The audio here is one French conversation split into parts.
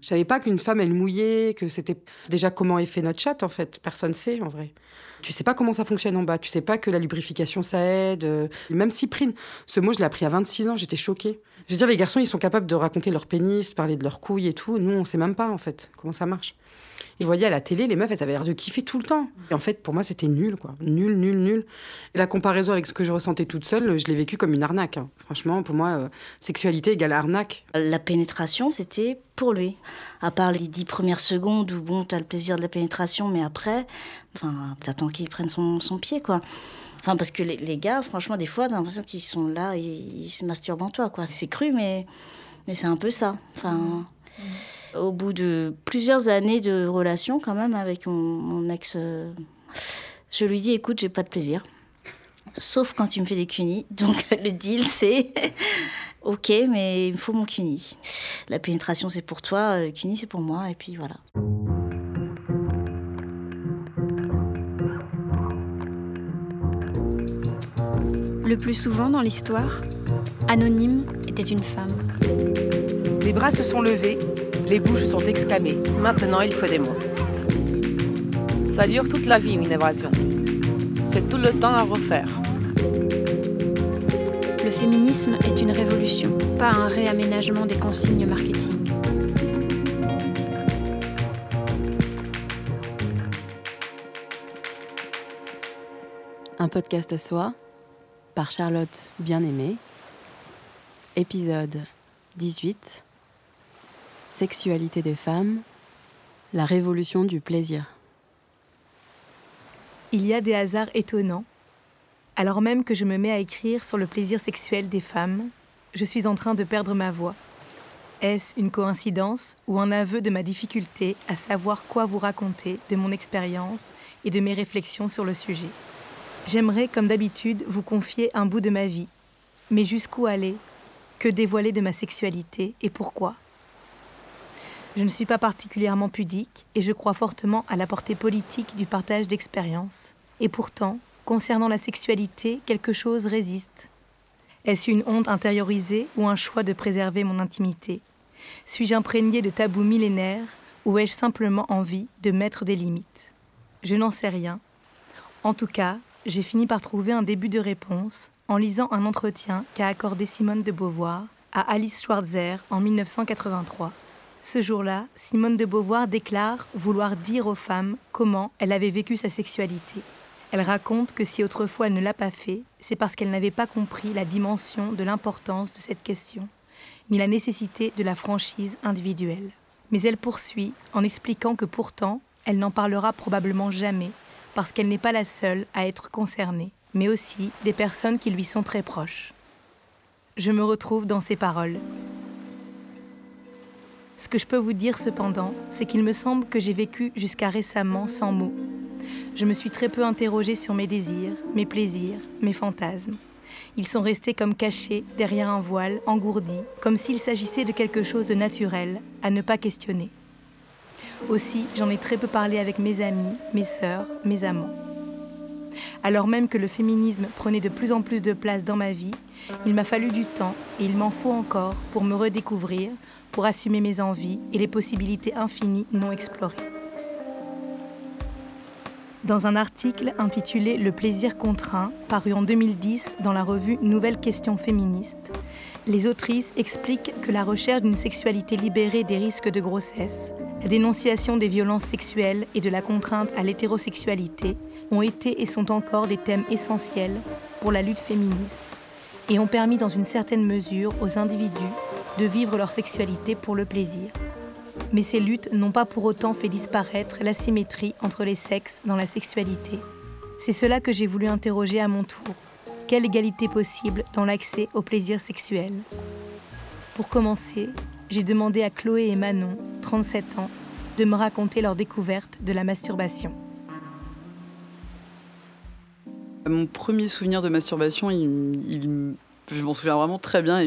Je savais pas qu'une femme, elle mouillait, que c'était déjà comment est fait notre chatte, en fait. Personne sait, en vrai. Tu sais pas comment ça fonctionne en bas. Tu sais pas que la lubrification, ça aide. Euh, Même cyprine. Ce mot, je l'ai appris à 26 ans. J'étais choquée. Je veux dire, les garçons, ils sont capables de raconter leur pénis, parler de leurs couilles et tout. Nous, on sait même pas, en fait, comment ça marche. Et je voyais à la télé, les meufs, elles avaient l'air de kiffer tout le temps. Et en fait, pour moi, c'était nul, quoi. Nul, nul, nul. Et la comparaison avec ce que je ressentais toute seule, je l'ai vécu comme une arnaque. hein. Franchement, pour moi, euh, sexualité égale arnaque. La pénétration, c'était pour lui. À part les dix premières secondes où, bon, t'as le plaisir de la pénétration, mais après, enfin, t'attends qu'il prenne son pied, quoi. Enfin, parce que les, les gars, franchement, des fois, t'as l'impression qu'ils sont là et ils se masturbent en toi, quoi. C'est cru, mais, mais c'est un peu ça. Enfin, au bout de plusieurs années de relation, quand même, avec mon, mon ex, euh, je lui dis, écoute, j'ai pas de plaisir. Sauf quand tu me fais des cunis. Donc, le deal, c'est... Ok, mais il me faut mon cuni. La pénétration, c'est pour toi, le cuni, c'est pour moi, et puis voilà. Le plus souvent dans l'histoire, Anonyme était une femme. Les bras se sont levés, les bouches sont exclamées. Maintenant, il faut des mots. Ça dure toute la vie, une évasion. C'est tout le temps à refaire. Le féminisme est une révolution, pas un réaménagement des consignes marketing. Un podcast à soi par Charlotte Bien-Aimée. Épisode 18. Sexualité des femmes. La révolution du plaisir. Il y a des hasards étonnants. Alors même que je me mets à écrire sur le plaisir sexuel des femmes, je suis en train de perdre ma voix. Est-ce une coïncidence ou un aveu de ma difficulté à savoir quoi vous raconter de mon expérience et de mes réflexions sur le sujet? J'aimerais, comme d'habitude, vous confier un bout de ma vie. Mais jusqu'où aller? Que dévoiler de ma sexualité et pourquoi? Je ne suis pas particulièrement pudique et je crois fortement à la portée politique du partage d'expériences. Et pourtant, concernant la sexualité, quelque chose résiste. Est-ce une honte intériorisée ou un choix de préserver mon intimité? Suis-je imprégné de tabous millénaires ou ai-je simplement envie de mettre des limites? Je n'en sais rien. En tout cas, j'ai fini par trouver un début de réponse en lisant un entretien qu'a accordé Simone de Beauvoir à Alice Schwarzer en 1983. Ce jour-là, Simone de Beauvoir déclare vouloir dire aux femmes comment elle avait vécu sa sexualité. Elle raconte que si autrefois elle ne l'a pas fait, c'est parce qu'elle n'avait pas compris la dimension de l'importance de cette question, ni la nécessité de la franchise individuelle. Mais elle poursuit en expliquant que pourtant, elle n'en parlera probablement jamais parce qu'elle n'est pas la seule à être concernée, mais aussi des personnes qui lui sont très proches. Je me retrouve dans ces paroles. Ce que je peux vous dire cependant, c'est qu'il me semble que j'ai vécu jusqu'à récemment sans mots. Je me suis très peu interrogée sur mes désirs, mes plaisirs, mes fantasmes. Ils sont restés comme cachés derrière un voile engourdi, comme s'il s'agissait de quelque chose de naturel, à ne pas questionner. Aussi, j'en ai très peu parlé avec mes amis, mes sœurs, mes amants. Alors même que le féminisme prenait de plus en plus de place dans ma vie, il m'a fallu du temps, et il m'en faut encore, pour me redécouvrir, pour assumer mes envies et les possibilités infinies non explorées. Dans un article intitulé Le plaisir contraint, paru en 2010 dans la revue Nouvelle Question féministe, les autrices expliquent que la recherche d'une sexualité libérée des risques de grossesse, la dénonciation des violences sexuelles et de la contrainte à l'hétérosexualité ont été et sont encore des thèmes essentiels pour la lutte féministe et ont permis dans une certaine mesure aux individus de vivre leur sexualité pour le plaisir. Mais ces luttes n'ont pas pour autant fait disparaître l'asymétrie entre les sexes dans la sexualité. C'est cela que j'ai voulu interroger à mon tour. Quelle égalité possible dans l'accès au plaisir sexuel Pour commencer, j'ai demandé à Chloé et Manon, 37 ans, de me raconter leur découverte de la masturbation. Mon premier souvenir de masturbation, je m'en souviens vraiment très bien.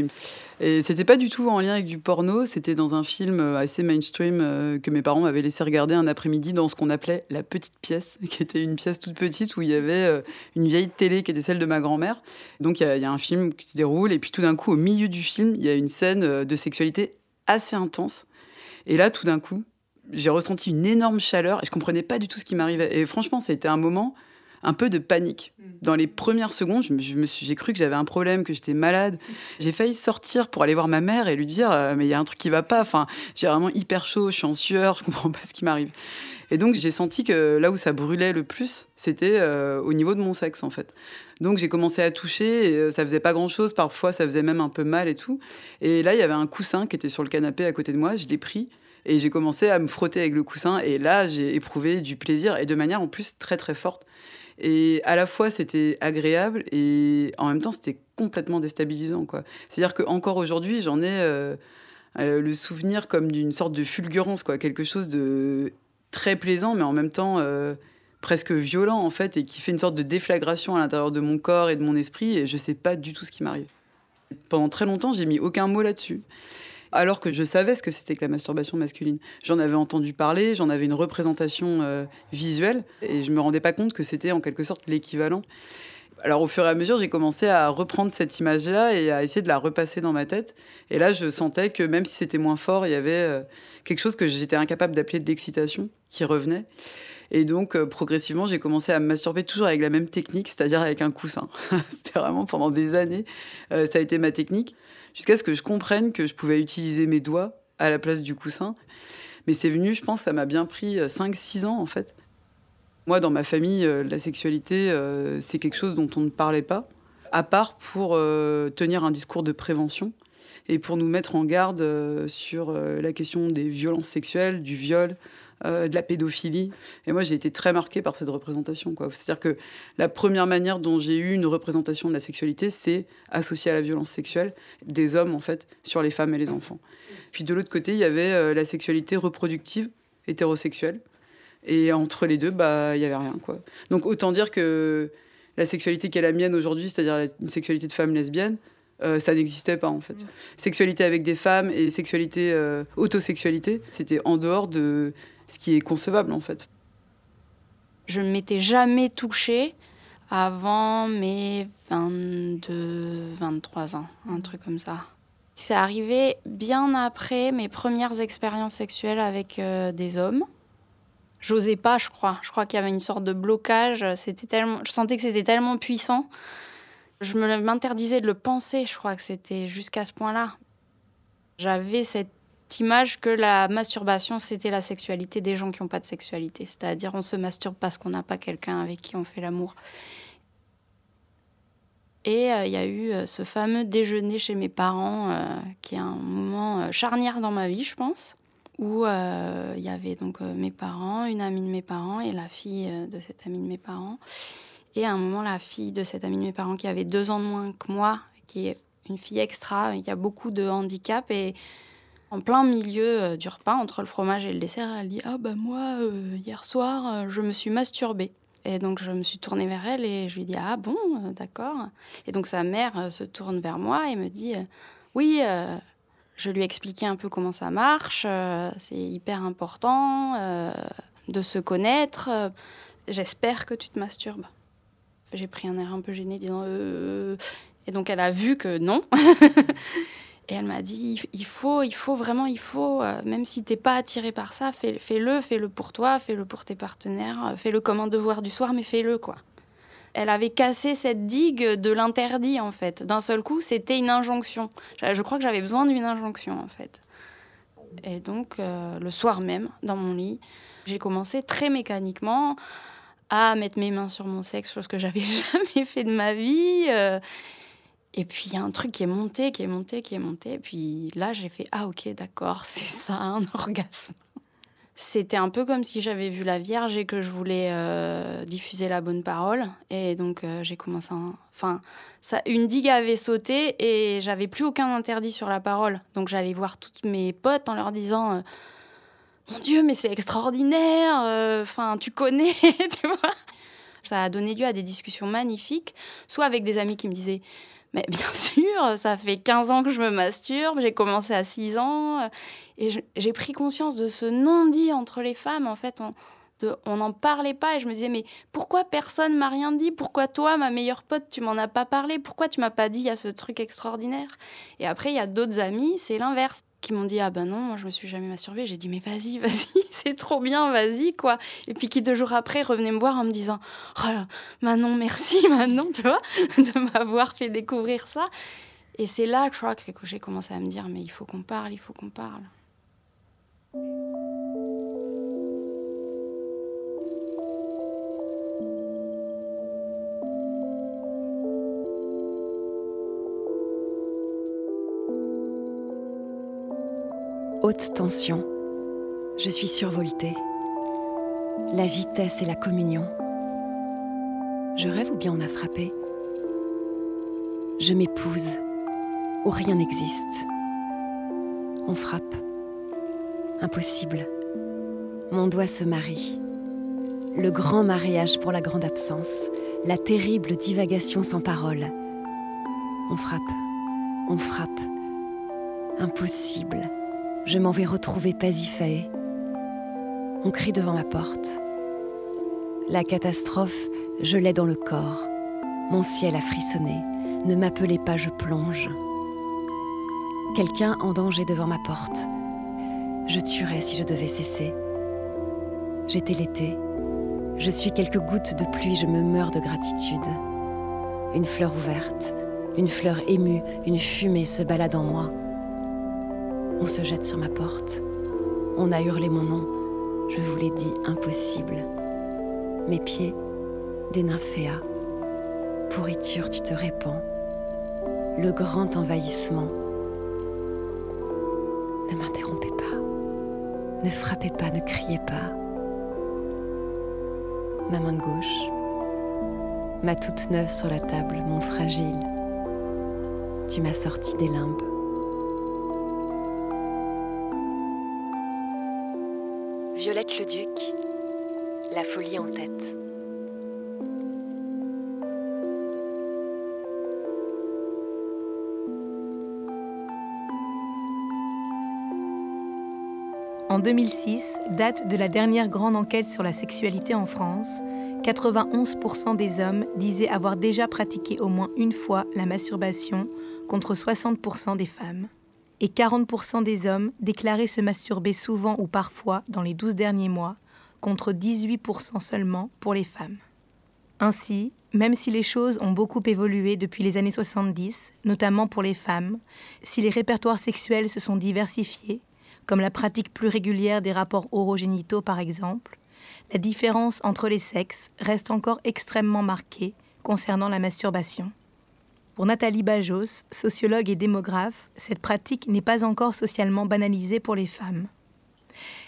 Et c'était pas du tout en lien avec du porno, c'était dans un film assez mainstream euh, que mes parents m'avaient laissé regarder un après-midi dans ce qu'on appelait la petite pièce, qui était une pièce toute petite où il y avait euh, une vieille télé qui était celle de ma grand-mère. Donc il y, y a un film qui se déroule, et puis tout d'un coup, au milieu du film, il y a une scène euh, de sexualité assez intense. Et là, tout d'un coup, j'ai ressenti une énorme chaleur et je comprenais pas du tout ce qui m'arrivait. Et franchement, ça a été un moment un peu de panique. Mm. Dans les premières secondes, je me, suis, j'ai cru que j'avais un problème, que j'étais malade. J'ai failli sortir pour aller voir ma mère et lui dire euh, mais il y a un truc qui va pas. Enfin, j'ai vraiment hyper chaud, je suis en sueur, je comprends pas ce qui m'arrive. Et donc j'ai senti que là où ça brûlait le plus, c'était euh, au niveau de mon sexe en fait. Donc j'ai commencé à toucher, et, euh, ça faisait pas grand chose, parfois ça faisait même un peu mal et tout. Et là il y avait un coussin qui était sur le canapé à côté de moi, je l'ai pris et j'ai commencé à me frotter avec le coussin et là j'ai éprouvé du plaisir et de manière en plus très très forte. Et à la fois, c'était agréable et en même temps, c'était complètement déstabilisant. C'est-à-dire qu'encore aujourd'hui, j'en ai euh, euh, le souvenir comme d'une sorte de fulgurance, quoi. quelque chose de très plaisant, mais en même temps euh, presque violent, en fait, et qui fait une sorte de déflagration à l'intérieur de mon corps et de mon esprit, et je ne sais pas du tout ce qui m'arrive. Pendant très longtemps, j'ai mis aucun mot là-dessus alors que je savais ce que c'était que la masturbation masculine. J'en avais entendu parler, j'en avais une représentation euh, visuelle, et je me rendais pas compte que c'était en quelque sorte l'équivalent. Alors au fur et à mesure, j'ai commencé à reprendre cette image-là et à essayer de la repasser dans ma tête. Et là, je sentais que même si c'était moins fort, il y avait euh, quelque chose que j'étais incapable d'appeler de l'excitation qui revenait. Et donc, euh, progressivement, j'ai commencé à me masturber toujours avec la même technique, c'est-à-dire avec un coussin. C'était vraiment pendant des années, ça a été ma technique jusqu'à ce que je comprenne que je pouvais utiliser mes doigts à la place du coussin. Mais c'est venu, je pense, ça m'a bien pris 5-6 euh, ans en fait. Moi, dans ma famille, euh, la sexualité, euh, c'est quelque chose dont on ne parlait pas, à part pour tenir un discours de prévention et pour nous mettre en garde sur la question des violences sexuelles, du viol, euh, de la pédophilie. Et moi, j'ai été très marquée par cette représentation. C'est-à-dire que la première manière dont j'ai eu une représentation de la sexualité, c'est associée à la violence sexuelle des hommes, en fait, sur les femmes et les enfants. Puis de l'autre côté, il y avait euh, la sexualité reproductive, hétérosexuelle. Et entre les deux, bah, il n'y avait rien. Quoi. Donc autant dire que la sexualité qui est la mienne aujourd'hui, c'est-à-dire une sexualité de femme lesbienne, euh, ça n'existait pas en fait. Sexualité avec des femmes et sexualité, autosexualité, c'était en dehors de, ce qui est concevable en fait. Je ne m'étais jamais touchée avant mes 22, 23 ans, un truc comme ça. C'est arrivé bien après mes premières expériences sexuelles avec euh, des hommes. J'osais pas, je crois. Je crois qu'il y avait une sorte de blocage. C'était tellement, je sentais que c'était tellement puissant. Je m'interdisais de le penser. Je crois que c'était jusqu'à ce point-là. J'avais cette image que la masturbation, c'était la sexualité des gens qui n'ont pas de sexualité. C'est-à-dire, on se masturbe parce qu'on n'a pas quelqu'un avec qui on fait l'amour. Et euh, il y a eu euh, ce fameux déjeuner chez mes parents, euh, qui est un moment charnière dans ma vie, je pense, où il y avait donc mes parents, une amie de mes parents et la fille de cette amie de mes parents. Et à un moment, la fille de cette amie de mes parents, qui avait deux ans de moins que moi, qui est une fille extra, il y a beaucoup de handicap et en plein milieu euh, du repas, entre le fromage et le dessert, elle dit Ah, bah moi, euh, hier soir, euh, je me suis masturbée. Et donc, je me suis tournée vers elle et je lui dis Ah, bon, d'accord. Et donc, sa mère se tourne vers moi et me dit Oui, je lui ai expliqué un peu comment ça marche. c'est hyper important de se connaître. J'espère que tu te masturbes. J'ai pris un air un peu gêné, disant Et donc, elle a vu que non. Et elle m'a dit, il faut, il faut vraiment, il faut, euh, même si t'es pas attiré par ça, fais-le, fais fais-le pour toi, fais-le pour tes partenaires, euh, fais-le comme un devoir du soir, mais fais-le, quoi. Elle avait cassé cette digue de l'interdit, en fait. D'un seul coup, c'était une injonction. Je crois que j'avais besoin d'une injonction, en fait. Et donc, euh, le soir même, dans mon lit, j'ai commencé très mécaniquement à mettre mes mains sur mon sexe, chose que j'avais jamais fait de ma vie. Et puis il y a un truc qui est monté, qui est monté, qui est monté. Et puis là, j'ai fait Ah, ok, d'accord, c'est ça, un orgasme. C'était un peu comme si j'avais vu la Vierge et que je voulais euh, diffuser la bonne parole. Et donc euh, j'ai commencé à... Enfin, une digue avait sauté et j'avais plus aucun interdit sur la parole. Donc j'allais voir toutes mes potes en leur disant euh, Mon Dieu, mais c'est extraordinaire Enfin, tu connais, tu vois Ça a donné lieu à des discussions magnifiques, soit avec des amis qui me disaient mais bien sûr, ça fait 15 ans que je me masturbe, j'ai commencé à 6 ans, et j'ai pris conscience de ce non-dit entre les femmes. En fait, on n'en parlait pas, et je me disais, mais pourquoi personne m'a rien dit? Pourquoi toi, ma meilleure pote, tu m'en as pas parlé? Pourquoi tu m'as pas dit, il y a ce truc extraordinaire? Et après, il y a d'autres amis, c'est l'inverse. Qui m'ont dit ah ben non moi je me suis jamais masturbée j'ai dit mais vas-y vas-y c'est trop bien vas-y quoi et puis qui deux jours après revenaient me voir en me disant oh là, Manon merci Manon tu vois de m'avoir fait découvrir ça et c'est là je crois que j'ai commencé à me dire mais il faut qu'on parle il faut qu'on parle Haute tension. Je suis survoltée. La vitesse et la communion. Je rêve ou bien on a frappé? Je m'épouse ou rien n'existe. On frappe. Impossible. Mon doigt se marie. Le grand mariage pour la grande absence, la terrible divagation sans parole. On frappe. On frappe. Impossible. Je m'en vais retrouver Pasiphae. On crie devant ma porte. La catastrophe, je l'ai dans le corps. Mon ciel a frissonné. Ne m'appelez pas, je plonge. Quelqu'un en danger devant ma porte. Je tuerais si je devais cesser. J'étais l'été. Je suis quelques gouttes de pluie, je me meurs de gratitude. Une fleur ouverte, une fleur émue, une fumée se balade en moi. On se jette sur ma porte. On a hurlé mon nom. Je vous l'ai dit, impossible. Mes pieds, des nymphéas. Pourriture, tu te répands. Le grand envahissement. Ne m'interrompez pas. Ne frappez pas, ne criez pas. Ma main gauche, ma toute neuve sur la table, mon fragile. Tu m'as sorti des limbes. 2006, date de la dernière grande enquête sur la sexualité en France, 91% des hommes disaient avoir déjà pratiqué au moins une fois la masturbation contre 60% des femmes et 40% des hommes déclaraient se masturber souvent ou parfois dans les 12 derniers mois, contre 18% seulement pour les femmes. Ainsi, même si les choses ont beaucoup évolué depuis les années 70, notamment pour les femmes, si les répertoires sexuels se sont diversifiés, comme la pratique plus régulière des rapports orogénitaux par exemple, la différence entre les sexes reste encore extrêmement marquée concernant la masturbation. Pour Nathalie Bajos, sociologue et démographe, cette pratique n'est pas encore socialement banalisée pour les femmes.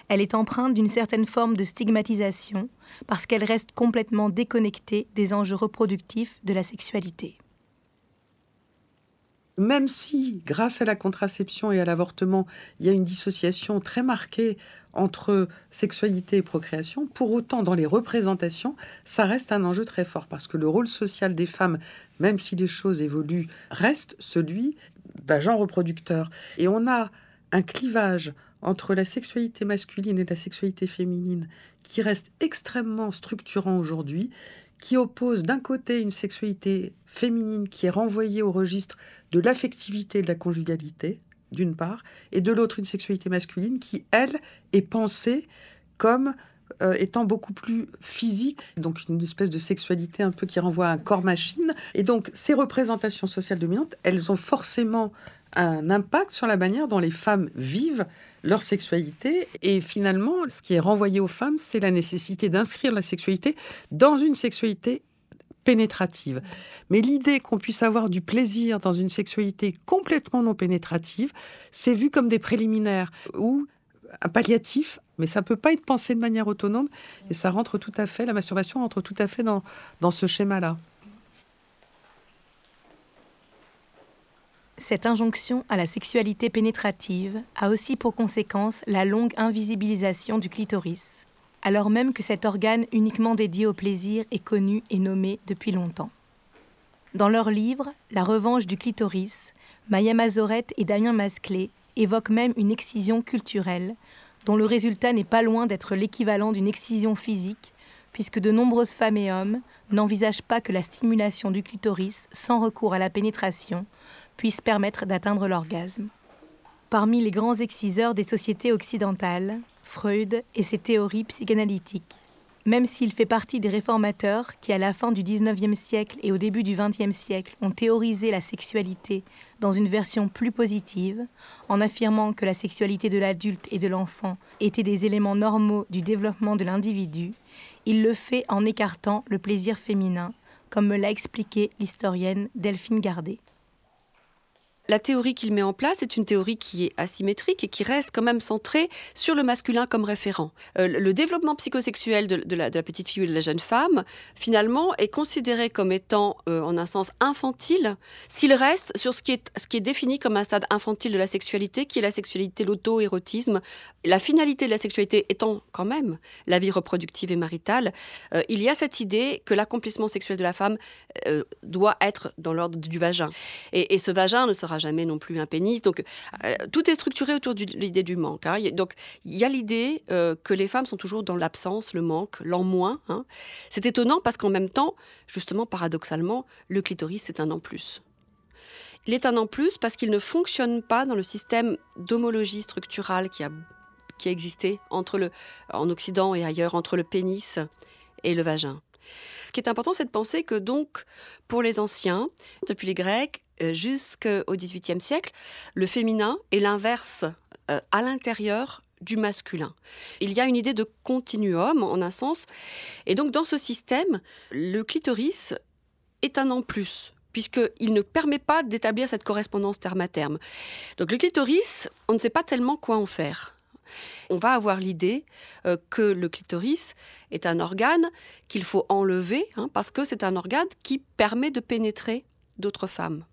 Elle est empreinte d'une certaine forme de stigmatisation parce qu'elle reste complètement déconnectée des enjeux reproductifs de la sexualité. Même si, grâce à la contraception et à l'avortement, il y a une dissociation très marquée entre sexualité et procréation, pour autant, dans les représentations, ça reste un enjeu très fort, parce que le rôle social des femmes, même si les choses évoluent, reste celui d'agent reproducteur. Et on a un clivage entre la sexualité masculine et la sexualité féminine qui reste extrêmement structurant aujourd'hui, qui oppose d'un côté une sexualité féminine qui est renvoyée au registre de l'affectivité de la conjugalité, d'une part, et de l'autre une sexualité masculine qui, elle, est pensée comme euh, étant beaucoup plus physique, donc une espèce de sexualité un peu qui renvoie à un corps-machine. Et donc ces représentations sociales dominantes, elles ont forcément un impact sur la manière dont les femmes vivent leur sexualité. Et finalement, ce qui est renvoyé aux femmes, c'est la nécessité d'inscrire la sexualité dans une sexualité pénétrative. Mais l'idée qu'on puisse avoir du plaisir dans une sexualité complètement non pénétrative, c'est vu comme des préliminaires ou un palliatif, mais ça peut pas être pensé de manière autonome et ça rentre tout à fait, la masturbation rentre tout à fait dans, dans ce schéma-là. Cette injonction à la sexualité pénétrative a aussi pour conséquence la longue invisibilisation du clitoris, alors même que cet organe uniquement dédié au plaisir est connu et nommé depuis longtemps. Dans leur livre La revanche du clitoris, Maya Mazorette et Damien Masclé évoquent même une excision culturelle, dont le résultat n'est pas loin d'être l'équivalent d'une excision physique, puisque de nombreuses femmes et hommes n'envisagent pas que la stimulation du clitoris sans recours à la pénétration puisse permettre d'atteindre l'orgasme. parmi les grands exciseurs des sociétés occidentales, Freud et ses théories psychanalytiques. Même s'il fait partie des réformateurs qui, à la fin du XIXe siècle et au début du XXe siècle, ont théorisé la sexualité dans une version plus positive, en affirmant que la sexualité de l'adulte et de l'enfant étaient des éléments normaux du développement de l'individu, il le fait en écartant le plaisir féminin, comme me l'a expliqué l'historienne Delphine Gardet. La théorie qu'il met en place est une théorie qui est asymétrique et qui reste quand même centrée sur le masculin comme référent. Euh, le développement psychosexuel de, la, petite fille ou de la jeune femme, finalement, est considéré comme étant, euh, en un sens, infantile, s'il reste sur ce qui, est, ce qui est défini comme un stade infantile de la sexualité, qui est la sexualité, l'auto-érotisme. La finalité de la sexualité étant quand même la vie reproductive et maritale, euh, il y a cette idée que l'accomplissement sexuel de la femme doit être dans l'ordre du vagin. Et, et ce vagin ne sera jamais non plus un pénis. Donc, euh, tout est structuré autour de l'idée du manque. Hein. Donc, il y a l'idée euh, que les femmes sont toujours dans l'absence, le manque, l'en moins. Hein. C'est étonnant parce qu'en même temps, justement, paradoxalement, le clitoris, c'est un en plus. Il est un en plus parce qu'il ne fonctionne pas dans le système d'homologie structurale qui a, qui existé entre le, en Occident et ailleurs entre le pénis et le vagin. Ce qui est important, c'est de penser que donc, pour les anciens, depuis les Grecs, euh, jusqu'au XVIIIe siècle, le féminin est l'inverse euh, à l'intérieur du masculin. Il y a une idée de continuum en un sens, et donc dans ce système, le clitoris est un en plus puisqu'il ne permet pas d'établir cette correspondance terme à terme. Donc le clitoris, on ne sait pas tellement quoi en faire. On va avoir l'idée euh, que le clitoris est un organe qu'il faut enlever, hein, parce que c'est un organe qui permet de pénétrer d'autres femmes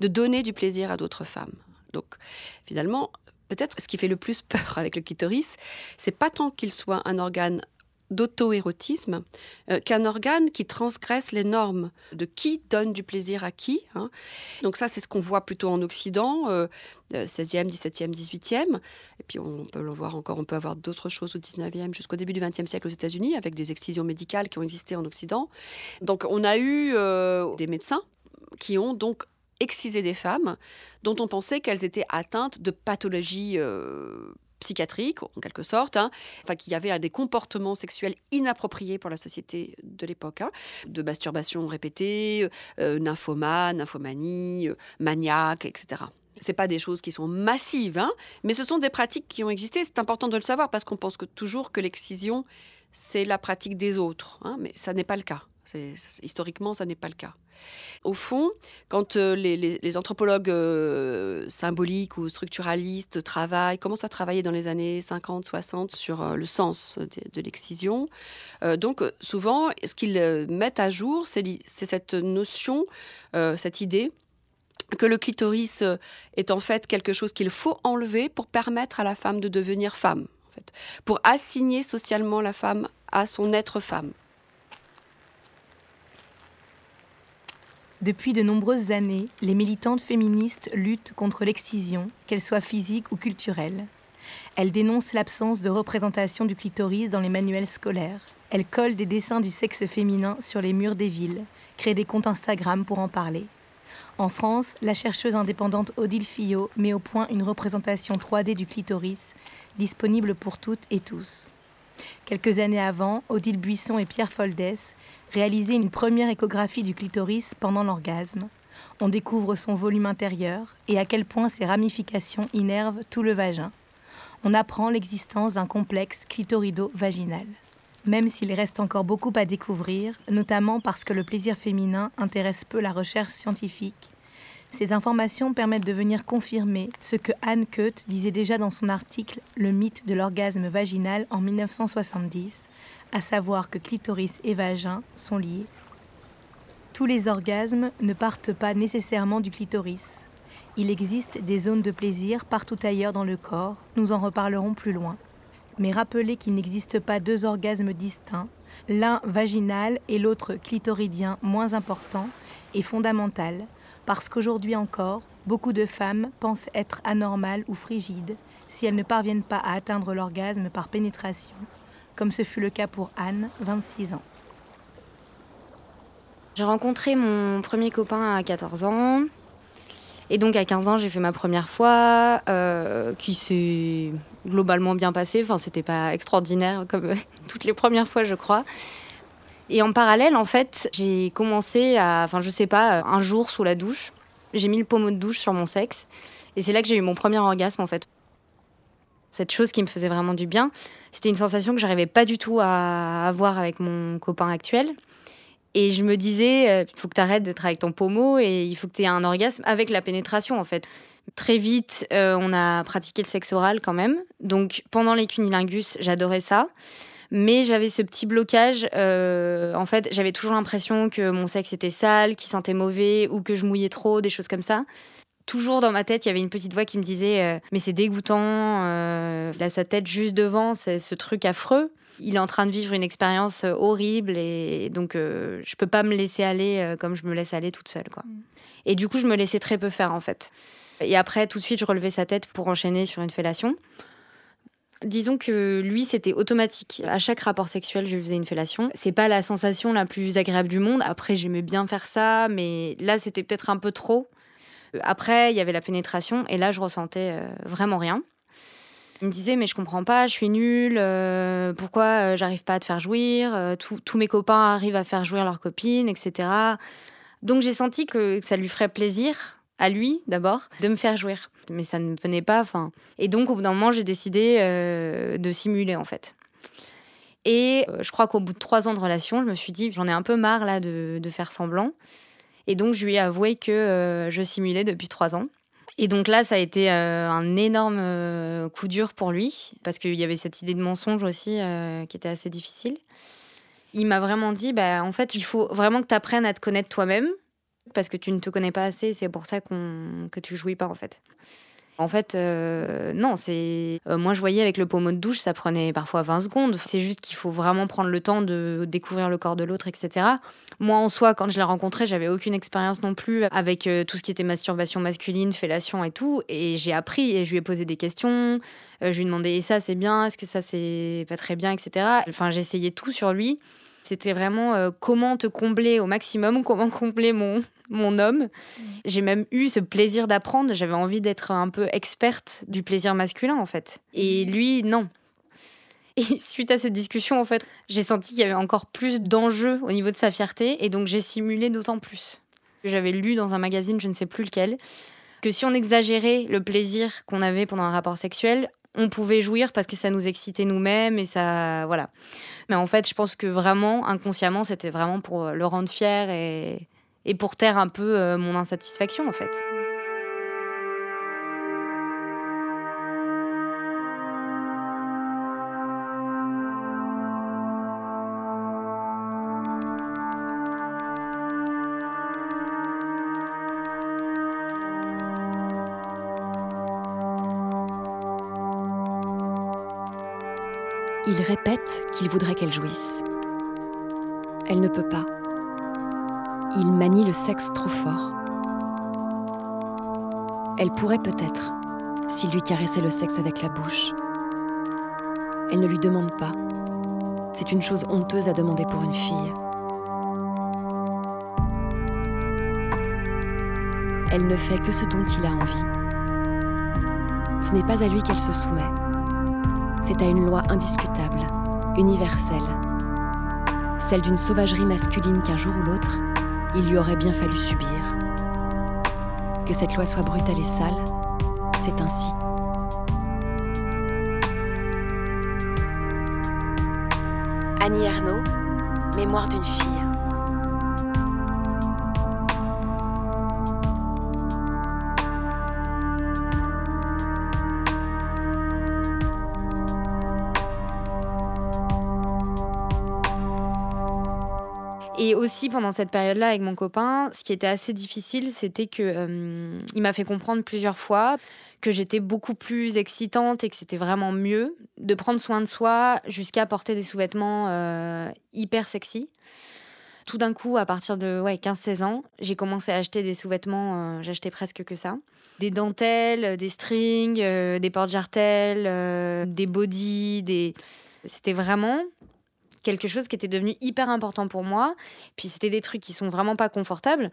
de donner du plaisir à d'autres femmes. Donc finalement, peut-être ce qui fait le plus peur avec le clitoris, c'est pas tant qu'il soit un organe d'auto-érotisme euh, qu'un organe qui transgresse les normes de qui donne du plaisir à qui. Hein. Donc ça, c'est ce qu'on voit plutôt en Occident, euh, 16e, 17e, 18e. Et puis on peut le voir encore, on peut avoir d'autres choses au 19e jusqu'au début du 20e siècle aux États-Unis, avec des excisions médicales qui ont existé en Occident. Donc on a eu euh, des médecins qui ont donc exciser des femmes dont on pensait qu'elles étaient atteintes de pathologies euh, psychiatriques, en quelque sorte, hein. enfin qu'il y avait des comportements sexuels inappropriés pour la société de l'époque, hein. de masturbation répétée, euh, nymphomanie, euh, maniaque, etc. C'est pas des choses qui sont massives, hein, mais ce sont des pratiques qui ont existé. C'est important de le savoir parce qu'on pense toujours que l'excision c'est la pratique des autres, hein, mais ça n'est pas le cas. Historiquement, ça n'est pas le cas. Au fond, quand euh, les, anthropologues euh, symboliques ou structuralistes travaillent, commencent à travailler dans les années 50-60 sur euh, le sens de, l'excision, donc souvent, ce qu'ils mettent à jour, c'est cette notion, cette idée que le clitoris est en fait quelque chose qu'il faut enlever pour permettre à la femme de devenir femme, pour assigner socialement la femme à son être femme. Depuis de nombreuses années, les militantes féministes luttent contre l'excision, qu'elle soit physique ou culturelle. Elles dénoncent l'absence de représentation du clitoris dans les manuels scolaires. Elles collent des dessins du sexe féminin sur les murs des villes, créent des comptes Instagram pour en parler. En France, la chercheuse indépendante Odile Fillot met au point une représentation 3D du clitoris, disponible pour toutes et tous. Quelques années avant, Odile Buisson et Pierre Foldès réaliser une première échographie du clitoris pendant l'orgasme. On découvre son volume intérieur et à quel point ses ramifications innervent tout le vagin. On apprend l'existence d'un complexe clitorido-vaginal. Même s'il reste encore beaucoup à découvrir, notamment parce que le plaisir féminin intéresse peu la recherche scientifique, ces informations permettent de venir confirmer ce que Anne Keut disait déjà dans son article Le mythe de l'orgasme vaginal en 1970, à savoir que clitoris et vagin sont liés. Tous les orgasmes ne partent pas nécessairement du clitoris. Il existe des zones de plaisir partout ailleurs dans le corps, nous en reparlerons plus loin. Mais rappelez qu'il n'existe pas deux orgasmes distincts, l'un vaginal et l'autre clitoridien moins important, est fondamental, parce qu'aujourd'hui encore, beaucoup de femmes pensent être anormales ou frigides si elles ne parviennent pas à atteindre l'orgasme par pénétration, comme ce fut le cas pour Anne, 26 ans. J'ai rencontré mon premier copain à 14 ans. Et donc à 15 ans, j'ai fait ma première fois, euh, qui s'est globalement bien passée. Enfin, c'était pas extraordinaire comme toutes les premières fois, je crois. Et en parallèle, en fait, j'ai commencé à, enfin, je sais pas, un jour sous la douche, j'ai mis le pommeau de douche sur mon sexe, et c'est là que j'ai eu mon premier orgasme, en fait. Cette chose qui me faisait vraiment du bien, c'était une sensation que j'arrivais pas du tout à avoir avec mon copain actuel. Et je me disais, il faut que tu arrêtes d'être avec ton pommeau et il faut que tu aies un orgasme avec la pénétration, en fait. Très vite, euh, on a pratiqué le sexe oral quand même. Donc pendant les cunilingus, j'adorais ça. Mais j'avais ce petit blocage. euh, en fait, j'avais toujours l'impression que mon sexe était sale, qu'il sentait mauvais ou que je mouillais trop, des choses comme ça. Toujours dans ma tête, il y avait une petite voix qui me disait euh, Mais c'est dégoûtant, euh, il a sa tête juste devant, c'est ce truc affreux. Il est en train de vivre une expérience euh, horrible et donc je peux pas me laisser aller comme je me laisse aller toute seule. Quoi. Et du coup, je me laissais très peu faire en fait. Et après, tout de suite, je relevais sa tête pour enchaîner sur une fellation. Disons que lui, c'était automatique. À chaque rapport sexuel, je lui faisais une fellation. C'est pas la sensation la plus agréable du monde. Après, j'aimais bien faire ça, mais là, c'était peut-être un peu trop. Après, il y avait la pénétration, et là, je ressentais euh, vraiment rien. Il me disait, mais je comprends pas, je suis nulle, euh, pourquoi euh, j'arrive pas à te faire jouir, euh, tous mes copains arrivent à faire jouir leurs copines, etc. Donc j'ai senti que ça lui ferait plaisir, à lui d'abord, de me faire jouir. Mais ça ne venait pas, enfin. Et donc au bout d'un moment, j'ai décidé euh, de simuler en fait. Et euh, je crois qu'au bout de trois ans de relation, je me suis dit, j'en ai un peu marre là de, faire semblant. Et donc je lui ai avoué que euh, je simulais depuis trois ans. Et donc là, ça a été un énorme coup dur pour lui, parce qu'il y avait cette idée de mensonge aussi qui était assez difficile. Il m'a vraiment dit, bah, en fait, il faut vraiment que tu apprennes à te connaître toi-même, parce que tu ne te connais pas assez, c'est pour ça que tu jouis pas, en fait. En fait, euh, non, c'est. euh, moi, je voyais avec le pommeau de douche, ça prenait parfois 20 secondes. C'est juste qu'il faut vraiment prendre le temps de découvrir le corps de l'autre, etc. Moi, en soi, quand je l'ai rencontré, j'avais aucune expérience non plus avec euh, tout ce qui était masturbation masculine, fellation et tout. Et j'ai appris et je lui ai posé des questions. Je lui ai demandé et ça, c'est bien? Est-ce que ça, c'est pas très bien, etc. Enfin, j'ai essayé tout sur lui. C'était vraiment euh, comment te combler au maximum, comment combler mon, mon homme. J'ai même eu ce plaisir d'apprendre. J'avais envie d'être un peu experte du plaisir masculin, en fait. Et lui, non. Et suite à cette discussion, en fait, j'ai senti qu'il y avait encore plus d'enjeux au niveau de sa fierté. Et donc, j'ai simulé d'autant plus. J'avais lu dans un magazine, je ne sais plus lequel, que si on exagérait le plaisir qu'on avait pendant un rapport sexuel, on pouvait jouir parce que ça nous excitait nous-mêmes et ça. Voilà. Mais en fait, je pense que vraiment, inconsciemment, c'était vraiment pour euh, le rendre fier et, pour taire un peu euh, mon insatisfaction, en fait. Répète qu'il voudrait qu'elle jouisse. Elle ne peut pas. Il manie le sexe trop fort. Elle pourrait peut-être, s'il lui caressait le sexe avec la bouche. Elle ne lui demande pas. C'est une chose honteuse à demander pour une fille. Elle ne fait que ce dont il a envie. Ce n'est pas à lui qu'elle se soumet. C'est à une loi indiscutable, universelle, celle d'une sauvagerie masculine qu'un jour ou l'autre, il lui aurait bien fallu subir. Que cette loi soit brutale et sale, c'est ainsi. Annie Ernaux, Mémoire d'une fille. Pendant cette période-là avec mon copain, ce qui était assez difficile, c'était que euh, il m'a fait comprendre plusieurs fois que j'étais beaucoup plus excitante et que c'était vraiment mieux de prendre soin de soi jusqu'à porter des sous-vêtements euh, hyper sexy. Tout d'un coup, à partir de ouais, 15-16 ans, j'ai commencé à acheter des sous-vêtements, euh, j'achetais presque que ça. Des dentelles, des strings, des porte-jartelles, des bodys, des... C'était vraiment quelque chose qui était devenu hyper important pour moi. Puis c'était des trucs qui sont vraiment pas confortables.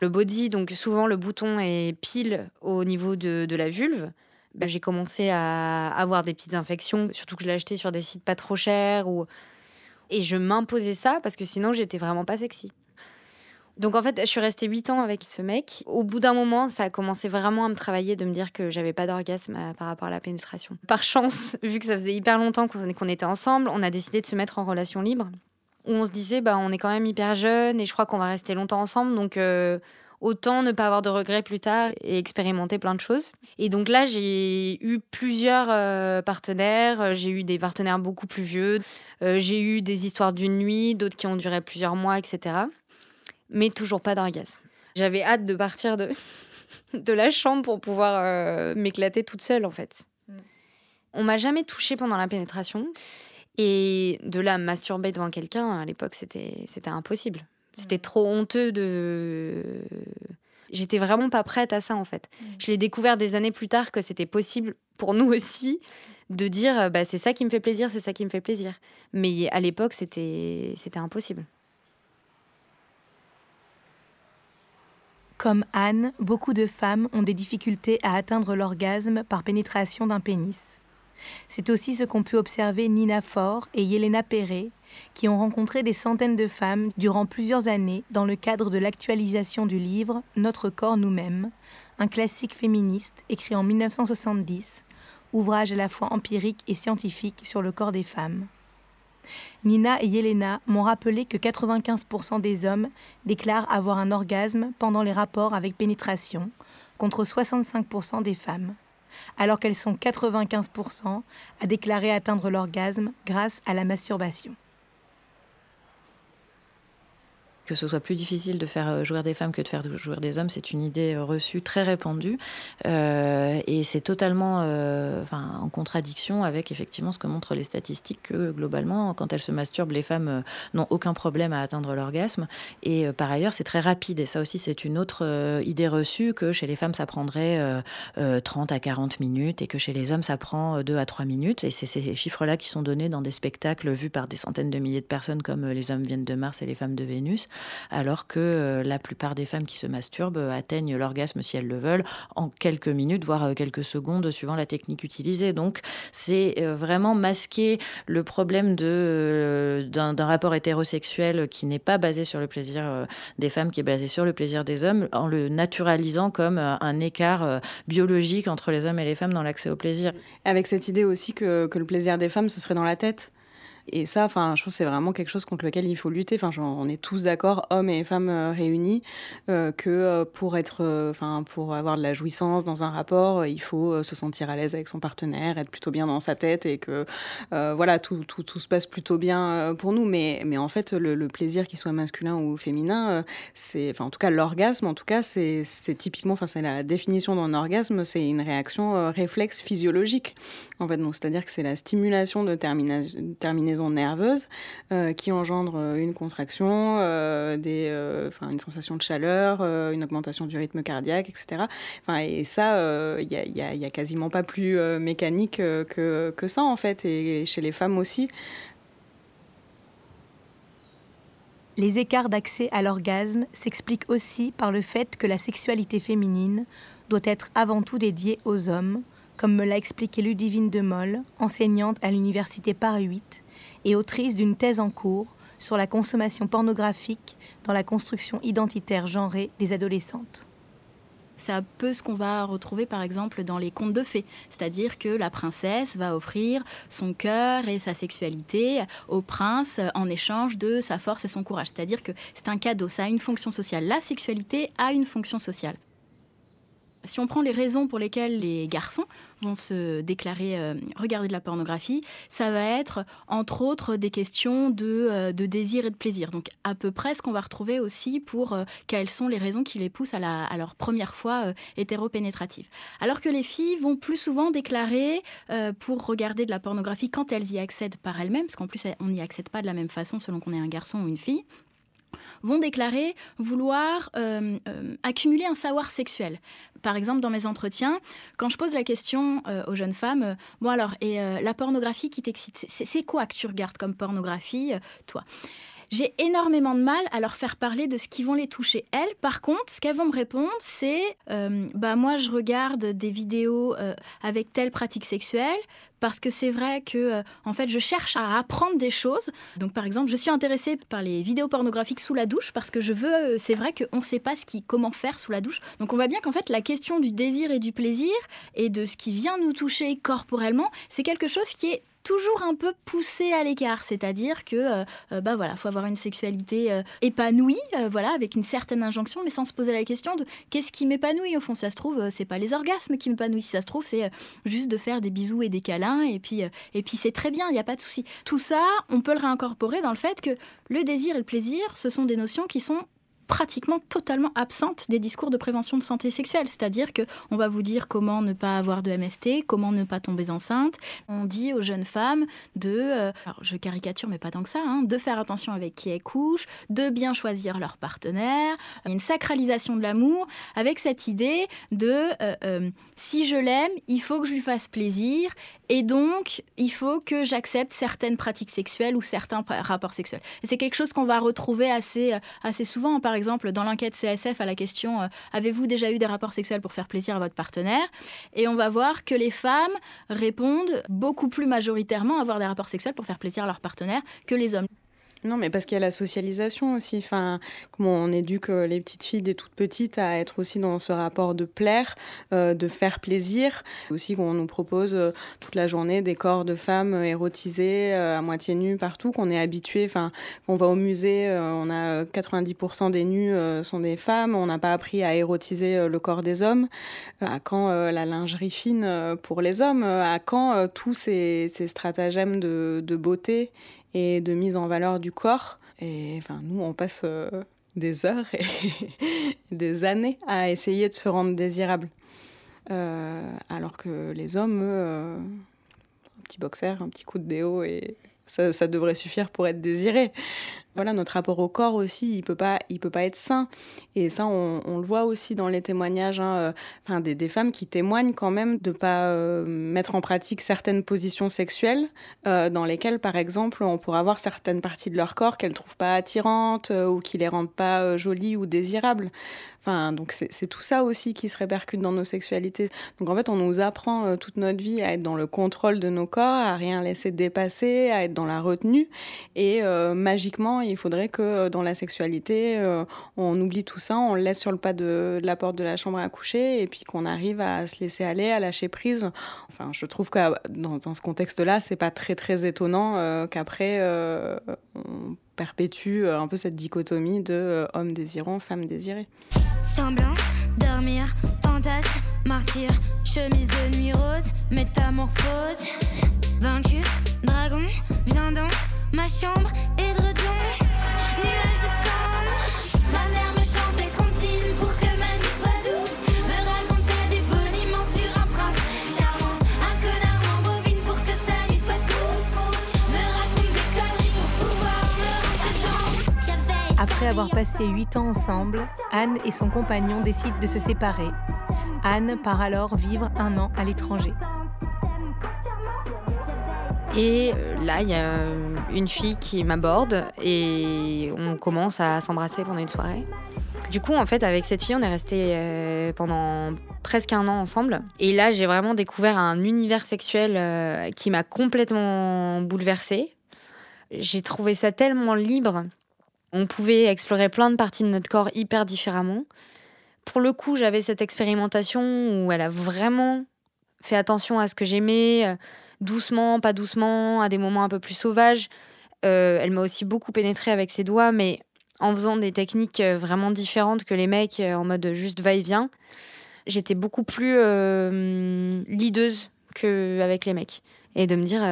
Le body, donc souvent le bouton est pile au niveau de, de la vulve. Ben, j'ai commencé à avoir des petites infections, surtout que je l'ai acheté sur des sites pas trop chers. Et je m'imposais ça parce que sinon j'étais vraiment pas sexy. Donc en fait, je suis restée 8 ans avec ce mec. Au bout d'un moment, ça a commencé vraiment à me travailler de me dire que j'avais pas d'orgasme euh, par rapport à la pénétration. Par chance, vu que ça faisait hyper longtemps qu'on était ensemble, on a décidé de se mettre en relation libre. Où on se disait, bah, on est quand même hyper jeune et je crois qu'on va rester longtemps ensemble. Donc euh, autant ne pas avoir de regrets plus tard et expérimenter plein de choses. Et donc là, j'ai eu plusieurs euh, partenaires. J'ai eu des partenaires beaucoup plus vieux. j'ai eu des histoires d'une nuit, d'autres qui ont duré plusieurs mois, etc mais toujours pas d'orgasme. J'avais hâte de partir de, de la chambre pour pouvoir euh, m'éclater toute seule, en fait. Mm. On m'a jamais touchée pendant la pénétration. Et de là, masturber devant quelqu'un, à l'époque, c'était, c'était impossible. C'était mm. trop honteux de. J'étais vraiment pas prête à ça, en fait. Mm. Je l'ai découvert des années plus tard que c'était possible pour nous aussi de dire bah, c'est ça qui me fait plaisir, c'est ça qui me fait plaisir. Mais à l'époque, c'était, c'était impossible. Comme Anne, beaucoup de femmes ont des difficultés à atteindre l'orgasme par pénétration d'un pénis. C'est aussi ce qu'ont pu observer Nina Faure et Yelena Perret, qui ont rencontré des centaines de femmes durant plusieurs années dans le cadre de l'actualisation du livre Notre corps nous-mêmes, un classique féministe écrit en 1970, ouvrage à la fois empirique et scientifique sur le corps des femmes. Nina et Yelena m'ont rappelé que 95% des hommes déclarent avoir un orgasme pendant les rapports avec pénétration, contre 65% des femmes, alors qu'elles sont 95% à déclarer atteindre l'orgasme grâce à la masturbation que ce soit plus difficile de faire euh, jouer des femmes que de faire jouer des hommes, c'est une idée euh, reçue très répandue euh, et c'est totalement en contradiction avec effectivement ce que montrent les statistiques que globalement, quand elles se masturbent, les femmes n'ont aucun problème à atteindre l'orgasme. Et par ailleurs c'est très rapide et ça aussi c'est une autre idée reçue que chez les femmes ça prendrait 30 à 40 minutes et que chez les hommes ça prend 2 à 3 minutes. Et c'est ces chiffres-là qui sont donnés dans des spectacles vus par des centaines de milliers de personnes comme Les hommes viennent de Mars et les femmes de Vénus alors que euh, la plupart des femmes qui se masturbent euh, atteignent l'orgasme si elles le veulent en quelques minutes, voire euh, quelques secondes, suivant la technique utilisée. Donc c'est vraiment masquer le problème d'un rapport hétérosexuel qui n'est pas basé sur le plaisir des femmes, qui est basé sur le plaisir des hommes, en le naturalisant comme un écart biologique entre les hommes et les femmes dans l'accès au plaisir. Avec cette idée aussi que le plaisir des femmes, ce serait dans la tête et ça, enfin, je pense que c'est vraiment quelque chose contre lequel il faut lutter. Enfin, on est tous d'accord, hommes et femmes euh, réunis, euh, que euh, pour être, enfin, pour avoir de la jouissance dans un rapport, il faut se sentir à l'aise avec son partenaire, être plutôt bien dans sa tête et que, voilà, tout, tout, tout, se passe plutôt bien pour nous. Mais, mais en fait, le, plaisir, qu'il soit masculin ou féminin, c'est, enfin, en tout cas, l'orgasme, en tout cas, c'est typiquement, enfin, c'est la définition d'un orgasme, c'est une réaction réflexe physiologique. En fait, donc, c'est-à-dire que c'est la stimulation de terminaison nerveuse euh, qui engendre euh, une contraction, euh, une sensation de chaleur, une augmentation du rythme cardiaque, etc. Et ça, il n'y a, quasiment pas plus mécanique que, ça, en fait, et chez les femmes aussi. Les écarts d'accès à l'orgasme s'expliquent aussi par le fait que la sexualité féminine doit être avant tout dédiée aux hommes, comme me l'a expliqué Ludivine de Moll, enseignante à l'université Paris 8, et autrice d'une thèse en cours sur la consommation pornographique dans la construction identitaire genrée des adolescentes. C'est un peu ce qu'on va retrouver par exemple dans les contes de fées, c'est-à-dire que la princesse va offrir son cœur et sa sexualité au prince en échange de sa force et son courage. C'est-à-dire que c'est un cadeau, ça a une fonction sociale. La sexualité a une fonction sociale. Si on prend les raisons pour lesquelles les garçons vont se déclarer euh, regarder de la pornographie, ça va être entre autres des questions de, euh, de, désir et de plaisir. Donc à peu près ce qu'on va retrouver aussi pour euh, quelles sont les raisons qui les poussent à, leur première fois hétéropénétrative. Alors que les filles vont plus souvent déclarer pour regarder de la pornographie quand elles y accèdent par elles-mêmes, parce qu'en plus on n'y accède pas de la même façon selon qu'on est un garçon ou une fille vont déclarer vouloir euh, euh, accumuler un savoir sexuel. Par exemple, dans mes entretiens, quand je pose la question euh, aux jeunes femmes, bon alors, et la pornographie qui t'excite, c'est quoi que tu regardes comme pornographie, toi? J'ai énormément de mal à leur faire parler de ce qui vont les toucher. Elles, par contre, ce qu'elles vont me répondre, c'est euh, bah moi je regarde des vidéos euh, avec telle pratique sexuelle parce que c'est vrai que euh, en fait je cherche à apprendre des choses. Donc par exemple, je suis intéressée par les vidéos pornographiques sous la douche parce que je veux c'est vrai qu'on ne sait pas comment faire sous la douche. Donc on voit bien qu'en fait la question du désir et du plaisir et de ce qui vient nous toucher corporellement, c'est quelque chose qui est toujours un peu poussé à l'écart, c'est-à-dire que euh, euh, bah voilà, faut avoir une sexualité euh, épanouie, voilà, avec une certaine injonction, mais sans se poser la question de qu'est-ce qui m'épanouit au fond. Ça se trouve, c'est pas les orgasmes qui m'épanouissent, ça se trouve, c'est juste de faire des bisous et des câlins, et puis et puis c'est très bien, il n'y a pas de souci. Tout ça, on peut le réincorporer dans le fait que le désir et le plaisir, ce sont des notions qui sont pratiquement totalement absente des discours de prévention de santé sexuelle. C'est-à-dire que on va vous dire comment ne pas avoir de MST, comment ne pas tomber enceinte. On dit aux jeunes femmes de, euh, alors je caricature mais pas tant que ça, hein, de faire attention avec qui elles couchent, de bien choisir leur partenaire. Il y a une sacralisation de l'amour avec cette idée de euh, euh, si je l'aime, il faut que je lui fasse plaisir et donc il faut que j'accepte certaines pratiques sexuelles ou certains rapports sexuels. Et c'est quelque chose qu'on va retrouver assez, assez souvent. Par exemple, dans l'enquête CSF à la question euh, Avez-vous déjà eu des rapports sexuels pour faire plaisir à votre partenaire? Et on va voir que les femmes répondent beaucoup plus majoritairement à avoir des rapports sexuels pour faire plaisir à leur partenaire que les hommes. Non, mais parce qu'il y a la socialisation aussi. Enfin, comment on éduque euh, les petites filles des toutes petites à être aussi dans ce rapport de plaire, euh, de faire plaisir. Aussi, qu'on nous propose euh, toute la journée des corps de femmes érotisés, à moitié nus partout, qu'on est habitué. Enfin, on va au musée, on a 90% des nus sont des femmes. On n'a pas appris à érotiser le corps des hommes. À quand la lingerie fine pour les hommes? À quand tous ces, stratagèmes de beauté? Et de mise en valeur du corps. Et enfin, nous, on passe euh, des heures et des années à essayer de se rendre désirable. Euh, alors que les hommes, euh, un petit boxer, un petit coup de déo, et ça, devrait suffire pour être désiré voilà, notre rapport au corps aussi, il peut pas, il peut pas être sain. Et ça, on, le voit aussi dans les témoignages hein, euh, des, femmes qui témoignent quand même de pas euh, mettre en pratique certaines positions sexuelles euh, dans lesquelles, par exemple, on pourrait avoir certaines parties de leur corps qu'elles trouvent pas attirantes ou qui les rendent pas jolies ou désirables. Donc c'est tout ça aussi qui se répercute dans nos sexualités. Donc en fait, on nous apprend toute notre vie à être dans le contrôle de nos corps, à rien laisser dépasser, à être dans la retenue. Et magiquement, il faudrait que euh, dans la sexualité, euh, on oublie tout ça, on le laisse sur le pas de, la porte de la chambre à coucher et puis qu'on arrive à se laisser aller, à lâcher prise. Enfin, je trouve que dans, ce contexte-là, c'est pas très très étonnant euh, qu'après on perpétue un peu cette dichotomie de homme désirant, femme désirée. Semblant, dormir, fantasme, martyr, chemise de nuit rose, métamorphose, vaincu, dragon, viens dans ma chambre, édredon. Après avoir passé huit ans ensemble, Anne et son compagnon décident de se séparer. Anne part alors vivre un an à l'étranger. Et euh, là, il y a une fille qui m'aborde et on commence à s'embrasser pendant une soirée. Du coup, en fait, avec cette fille, on est resté euh, pendant presque un an ensemble. Et là, j'ai vraiment découvert un univers sexuel euh, qui m'a complètement bouleversée. J'ai trouvé ça tellement libre on pouvait explorer plein de parties de notre corps hyper différemment. Pour le coup, j'avais cette expérimentation où elle a vraiment fait attention à ce que j'aimais, euh, doucement, pas doucement, à des moments un peu plus sauvages. Euh, elle m'a aussi beaucoup pénétré avec ses doigts, mais en faisant des techniques euh, vraiment différentes que les mecs, en mode juste va-et-vient. J'étais beaucoup plus lideuse qu'avec les mecs. Et de me dire,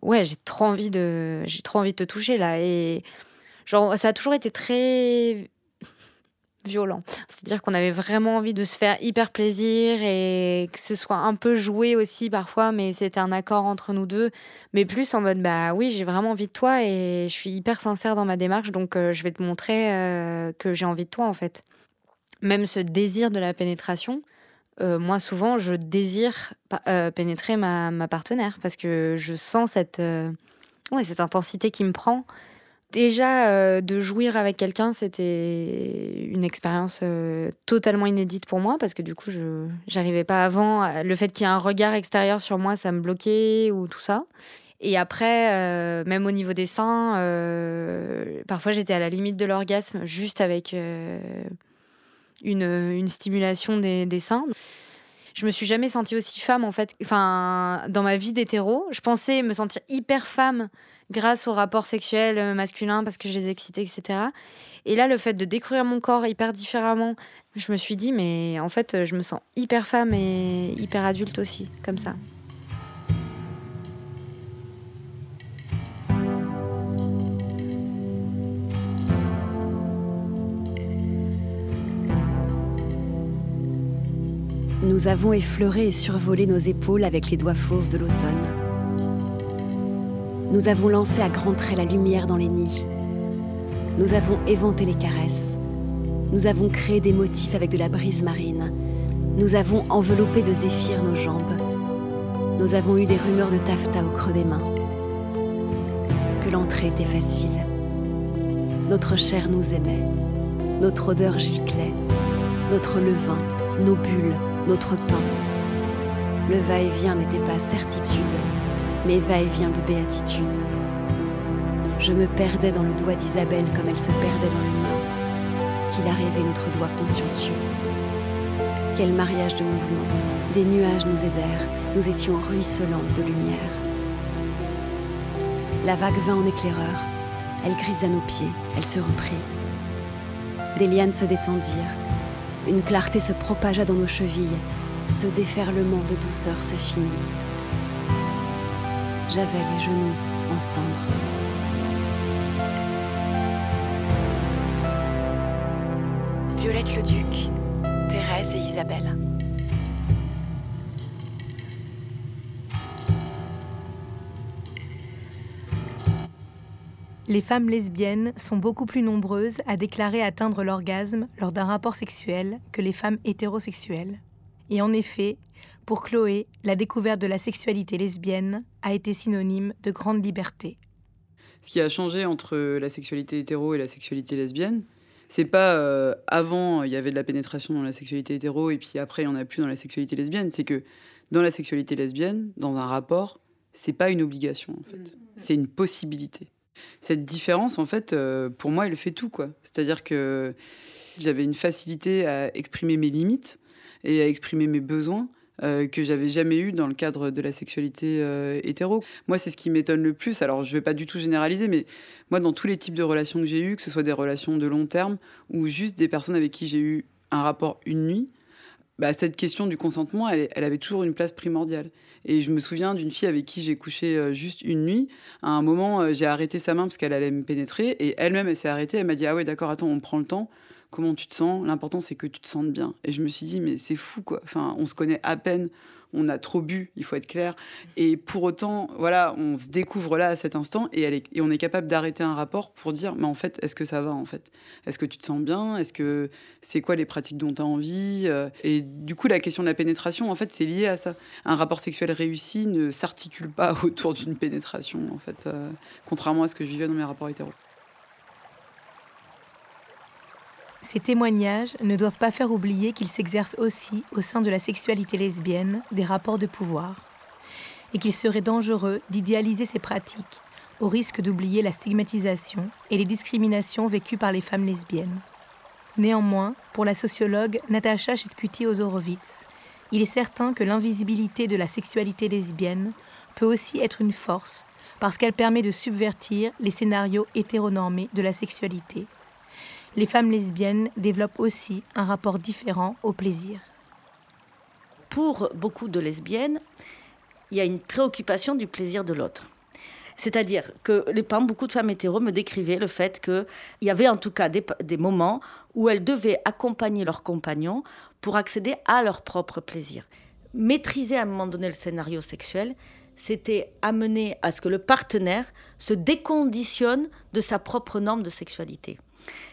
ouais, j'ai trop envie de, trop envie de te toucher là. Et Genre, ça a toujours été très violent. C'est-à-dire qu'on avait vraiment envie de se faire hyper plaisir et que ce soit un peu joué aussi parfois, mais c'était un accord entre nous deux. Mais plus en mode, bah oui, j'ai vraiment envie de toi et je suis hyper sincère dans ma démarche, donc euh, je vais te montrer euh, que j'ai envie de toi en fait. Même ce désir de la pénétration, euh, moi souvent je désire pénétrer ma, ma, partenaire parce que je sens cette, cette intensité qui me prend Déjà, euh, de jouir avec quelqu'un, c'était une expérience euh, totalement inédite pour moi parce que du coup, je n'arrivais pas avant. Le fait qu'il y ait un regard extérieur sur moi, ça me bloquait ou tout ça. Et après, euh, même au niveau des seins, parfois j'étais à la limite de l'orgasme juste avec une, une, stimulation des, des seins je me suis jamais sentie aussi femme en fait. Enfin, dans ma vie d'hétéro, je pensais me sentir hyper femme grâce au rapport sexuel euh, masculin parce que je les excitais, etc. Et là, le fait de découvrir mon corps hyper différemment, je me suis dit, mais en fait, je me sens hyper femme et hyper adulte aussi, comme ça. Nous avons effleuré et survolé nos épaules avec les doigts fauves de l'automne. Nous avons lancé à grands traits la lumière dans les nids. Nous avons éventé les caresses. Nous avons créé des motifs avec de la brise marine. Nous avons enveloppé de zéphyr nos jambes. Nous avons eu des rumeurs de taffetas au creux des mains. Que l'entrée était facile. Notre chair nous aimait. Notre odeur giclait. Notre levain, nos bulles, notre pain. Le va-et-vient n'était pas certitude, mais va-et-vient de béatitude. Je me perdais dans le doigt d'Isabelle comme elle se perdait dans le mien, qu'il a rêvé notre doigt consciencieux. Quel mariage de mouvements, des nuages nous aidèrent, nous étions ruisselantes de lumière. La vague vint en éclaireur, elle grisa nos pieds, elle se reprit. Des lianes se détendirent, une clarté se propagea dans nos chevilles, ce déferlement de douceur se finit j'avais les genoux en cendres. Violette le Duc, Thérèse et Isabelle. Les femmes lesbiennes sont beaucoup plus nombreuses à déclarer atteindre l'orgasme lors d'un rapport sexuel que les femmes hétérosexuelles. Et en effet, pour Chloé, la découverte de la sexualité lesbienne a été synonyme de grande liberté. Ce qui a changé entre la sexualité hétéro et la sexualité lesbienne, c'est pas euh, avant il y avait de la pénétration dans la sexualité hétéro et puis après il n'y en a plus dans la sexualité lesbienne, c'est que dans la sexualité lesbienne, dans un rapport, c'est pas une obligation en fait, mm. c'est une possibilité. Cette différence en fait, euh, pour moi, elle fait tout quoi. C'est-à-dire que j'avais une facilité à exprimer mes limites et à exprimer mes besoins euh, que j'avais jamais eu dans le cadre de la sexualité euh, hétéro. Moi, c'est ce qui m'étonne le plus. Alors, je vais pas du tout généraliser, mais moi, dans tous les types de relations que j'ai eues, que ce soit des relations de long terme ou juste des personnes avec qui j'ai eu un rapport une nuit, bah, cette question du consentement, elle, elle, avait toujours une place primordiale. Et je me souviens d'une fille avec qui j'ai couché euh, juste une nuit. À un moment, j'ai arrêté sa main parce qu'elle allait me pénétrer, et elle-même, elle s'est arrêtée. Elle m'a dit Ah ouais, d'accord, attends, on prend le temps comment tu te sens. L'important, c'est que tu te sentes bien. Et je me suis dit, mais c'est fou, quoi. Enfin, on se connaît à peine. On a trop bu, il faut être clair. Et pour autant, voilà, on se découvre là à cet instant et, elle et on est capable d'arrêter un rapport pour dire, mais en fait, est-ce que ça va en fait? Est-ce que tu te sens bien? Est-ce que c'est quoi les pratiques dont tu as envie euh, Et du coup, la question de la pénétration, en fait, c'est lié à ça. Un rapport sexuel réussi ne s'articule pas autour d'une pénétration, en fait, euh, contrairement à ce que je vivais dans mes rapports hétéros. Ces témoignages ne doivent pas faire oublier qu'ils s'exercent aussi au sein de la sexualité lesbienne des rapports de pouvoir, et qu'il serait dangereux d'idéaliser ces pratiques au risque d'oublier la stigmatisation et les discriminations vécues par les femmes lesbiennes. Néanmoins, pour la sociologue Natacha Chetkuti-Ozorowitz, il est certain que l'invisibilité de la sexualité lesbienne peut aussi être une force parce qu'elle permet de subvertir les scénarios hétéronormés de la sexualité les femmes lesbiennes développent aussi un rapport différent au plaisir. Pour beaucoup de lesbiennes, il y a une préoccupation du plaisir de l'autre. C'est-à-dire que les beaucoup de femmes hétéros me décrivaient le fait qu'il y avait en tout cas des, des, moments où elles devaient accompagner leurs compagnons pour accéder à leur propre plaisir. Maîtriser à un moment donné le scénario sexuel, c'était amener à ce que le partenaire se déconditionne de sa propre norme de sexualité.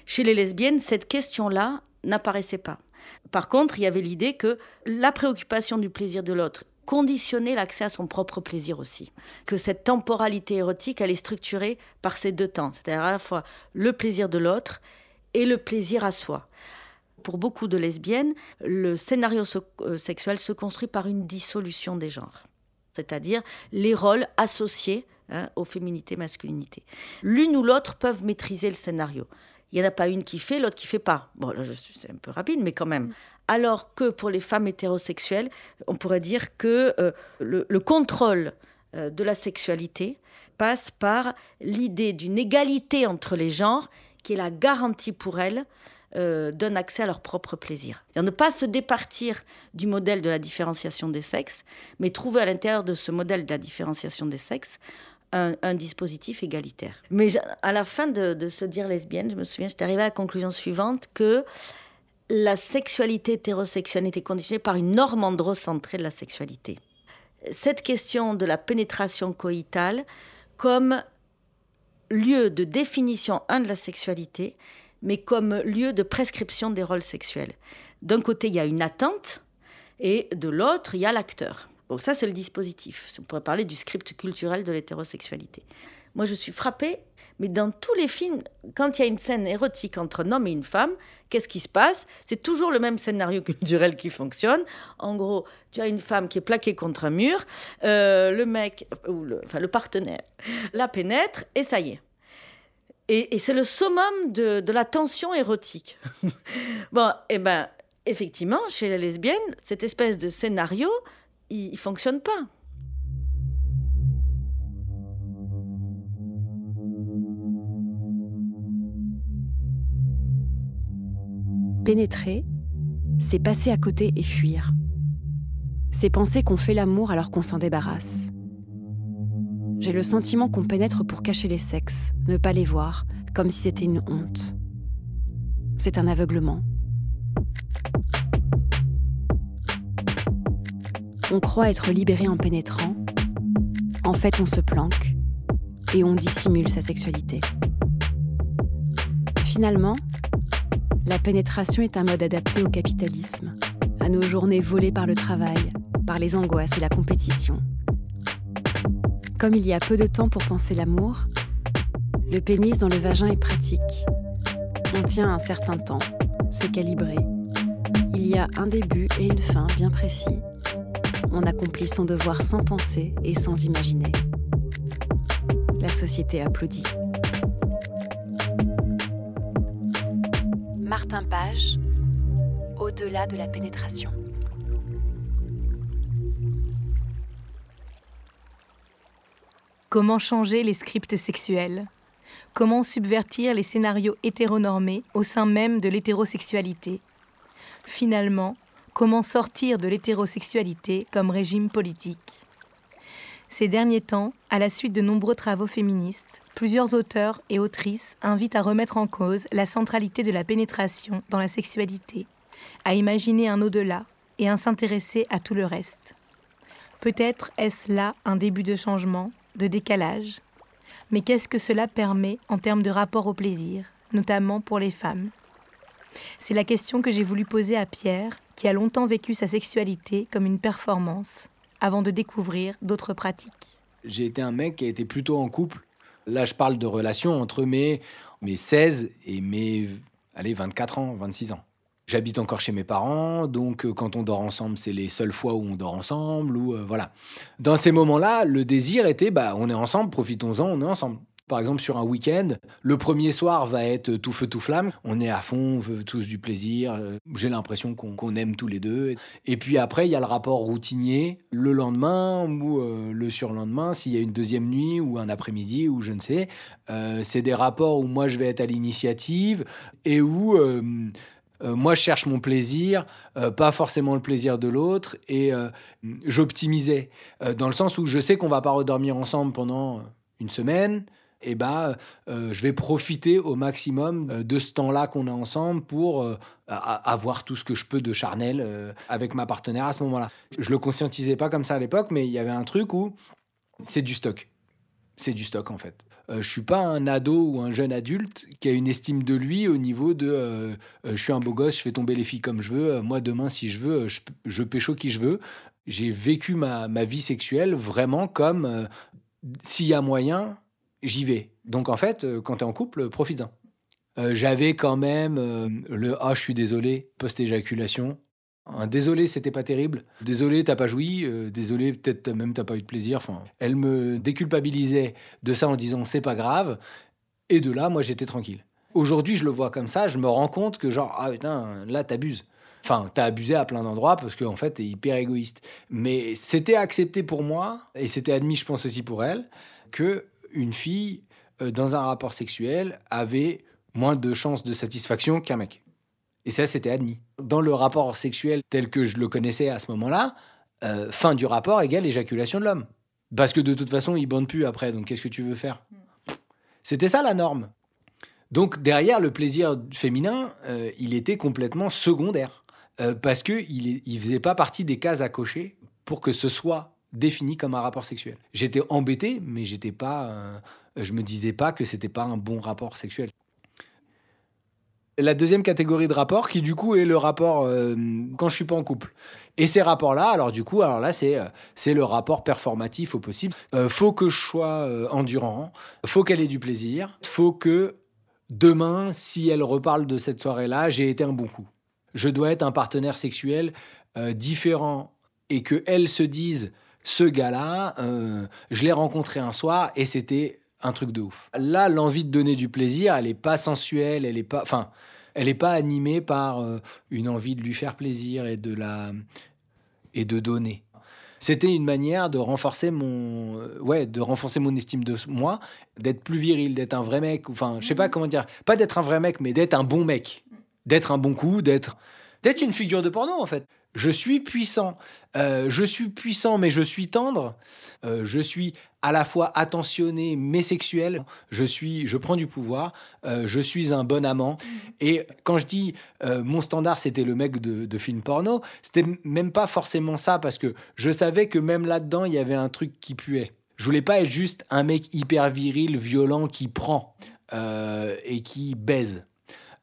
Chez les lesbiennes, cette question-là n'apparaissait pas. Par contre, il y avait l'idée que la préoccupation du plaisir de l'autre conditionner l'accès à son propre plaisir aussi. Que cette temporalité érotique, elle est structurée par ces deux temps, c'est-à-dire à la fois le plaisir de l'autre et le plaisir à soi. Pour beaucoup de lesbiennes, le scénario euh, sexuel se construit par une dissolution des genres, c'est-à-dire les rôles associés hein, aux féminités, masculinités. L'une ou l'autre peuvent maîtriser le scénario. Il n'y en a pas une qui fait, l'autre qui fait pas. Bon, là, c'est un peu rapide, mais quand même. Alors que pour les femmes hétérosexuelles, on pourrait dire que euh, le, contrôle euh, de la sexualité passe par l'idée d'une égalité entre les genres, qui est la garantie pour elles euh, d'un accès à leur propre plaisir. Et ne pas se départir du modèle de la différenciation des sexes, mais trouver à l'intérieur de ce modèle de la différenciation des sexes un, dispositif égalitaire. Mais à la fin de, se dire lesbienne, je me souviens, j'étais arrivée à la conclusion suivante que la sexualité hétérosexuelle était conditionnée par une norme androcentrée de la sexualité. Cette question de la pénétration coïtale comme lieu de définition, un, de la sexualité, mais comme lieu de prescription des rôles sexuels. D'un côté, il y a une attente, et de l'autre, il y a l'acteur. Donc ça, c'est le dispositif. On pourrait parler du script culturel de l'hétérosexualité. Moi, je suis frappée, mais dans tous les films, quand il y a une scène érotique entre un homme et une femme, qu'est-ce qui se passe? C'est toujours le même scénario culturel qui fonctionne. En gros, tu as une femme qui est plaquée contre un mur, euh, le mec, ou le, enfin le partenaire, la pénètre, et ça y est. Et, c'est le summum de, la tension érotique. bon, et eh ben, effectivement, chez les lesbiennes, cette espèce de scénario, il, fonctionne pas. Pénétrer, c'est passer à côté et fuir. C'est penser qu'on fait l'amour alors qu'on s'en débarrasse. J'ai le sentiment qu'on pénètre pour cacher les sexes, ne pas les voir, comme si c'était une honte. C'est un aveuglement. On croit être libéré en pénétrant. En fait, on se planque et on dissimule sa sexualité. Finalement, la pénétration est un mode adapté au capitalisme, à nos journées volées par le travail, par les angoisses et la compétition. Comme il y a peu de temps pour penser l'amour, le pénis dans le vagin est pratique. On tient un certain temps, c'est calibré. Il y a un début et une fin bien précis on accomplit son devoir sans penser et sans imaginer. La société applaudit. Martin Page, au-delà de la pénétration. Comment changer les scripts sexuels? Comment subvertir les scénarios hétéronormés au sein même de l'hétérosexualité? Finalement, Comment sortir de l'hétérosexualité comme régime politique Ces derniers temps, à la suite de nombreux travaux féministes, plusieurs auteurs et autrices invitent à remettre en cause la centralité de la pénétration dans la sexualité, à imaginer un au-delà et à s'intéresser à tout le reste. Peut-être est-ce là un début de changement, de décalage. Mais qu'est-ce que cela permet en termes de rapport au plaisir, notamment pour les femmes? C'est la question que j'ai voulu poser à Pierre qui a longtemps vécu sa sexualité comme une performance, avant de découvrir d'autres pratiques. J'ai été un mec qui a été plutôt en couple. Là, je parle de relations entre mes, mes 16 et mes allez, 24 ans, 26 ans. J'habite encore chez mes parents, donc euh, quand on dort ensemble, c'est les seules fois où on dort ensemble, ou euh, voilà. Dans ces moments-là, le désir était, bah, on est ensemble, profitons-en, on est ensemble. Par exemple, sur un week-end, le premier soir va être tout feu, tout flamme. On est à fond, on veut tous du plaisir. Euh, j'ai l'impression qu'on aime tous les deux. Et puis après, il y a le rapport routinier. Le lendemain ou euh, le surlendemain, s'il y a une deuxième nuit ou un après-midi ou je ne sais, euh, c'est des rapports où moi je vais être à l'initiative et où moi, je cherche mon plaisir, pas forcément le plaisir de l'autre, et j'optimisais, dans le sens où je sais qu'on va pas redormir ensemble pendant une semaine, et bah, euh, je vais profiter au maximum euh, de ce temps-là qu'on a ensemble pour euh, avoir tout ce que je peux de charnel avec ma partenaire à ce moment-là. Je le conscientisais pas comme ça à l'époque, mais il y avait un truc où c'est du stock. C'est du stock en fait. je suis pas un ado ou un jeune adulte qui a une estime de lui au niveau de je suis un beau gosse, je fais tomber les filles comme je veux. moi demain, si je veux, je, je pécho qui je veux. J'ai vécu ma, ma, vie sexuelle vraiment comme s'il y a moyen, j'y vais. Donc en fait, euh, quand tu es en couple, profites-en. Euh, J'avais quand même euh, le Ah, je suis désolé, post-éjaculation. Désolé, c'était pas terrible. Désolé, t'as pas joui. Désolé, peut-être même t'as pas eu de plaisir. Enfin, elle me déculpabilisait de ça en disant c'est pas grave. Et de là, moi, j'étais tranquille. Aujourd'hui, je le vois comme ça. Je me rends compte que genre ah putain, là t'abuses. Enfin, t'as abusé à plein d'endroits parce qu'en fait, t'es hyper égoïste. Mais c'était accepté pour moi et c'était admis, je pense aussi pour elle, que une fille euh, dans un rapport sexuel avait moins de chances de satisfaction qu'un mec. Et ça, c'était admis. Dans le rapport sexuel tel que je le connaissais à ce moment-là, euh, fin du rapport égale éjaculation de l'homme. Parce que de toute façon, il bande plus après, donc qu'est-ce que tu veux faire? C'était ça la norme. Donc derrière le plaisir féminin, euh, il était complètement secondaire. Euh, parce qu'il ne faisait pas partie des cases à cocher pour que ce soit défini comme un rapport sexuel. J'étais embêté, mais j'étais pas, euh, je me disais pas que c'était pas un bon rapport sexuel. La deuxième catégorie de rapport, qui du coup est le rapport euh, quand je suis pas en couple. Et ces rapports-là, alors du coup, alors là c'est euh, c'est le rapport performatif au possible. Faut que je sois endurant, faut qu'elle ait du plaisir, faut que demain, si elle reparle de cette soirée-là, j'ai été un bon coup. Je dois être un partenaire sexuel différent et que elle se dise ce gars-là, euh, je l'ai rencontré un soir et c'était un truc de ouf. Là, l'envie de donner du plaisir, elle est pas sensuelle, elle est pas, enfin, elle est pas animée par euh, une envie de lui faire plaisir et de la et de donner. C'était une manière de renforcer mon, euh, ouais, de renforcer mon estime de moi, d'être plus viril, d'être un vrai mec. Enfin, je sais pas comment dire, pas d'être un vrai mec, mais d'être un bon mec, d'être un bon coup, d'être, d'être une figure de porno en fait. Je suis puissant. Euh, je suis puissant, mais je suis tendre. Euh, je suis à la fois attentionné, mais sexuel. Je suis, je prends du pouvoir. Euh, je suis un bon amant. Et quand je dis mon standard, c'était le mec de, de film porno, c'était même pas forcément ça, parce que je savais que même là-dedans, il y avait un truc qui puait. Je voulais pas être juste un mec hyper viril, violent, qui prend et qui baise.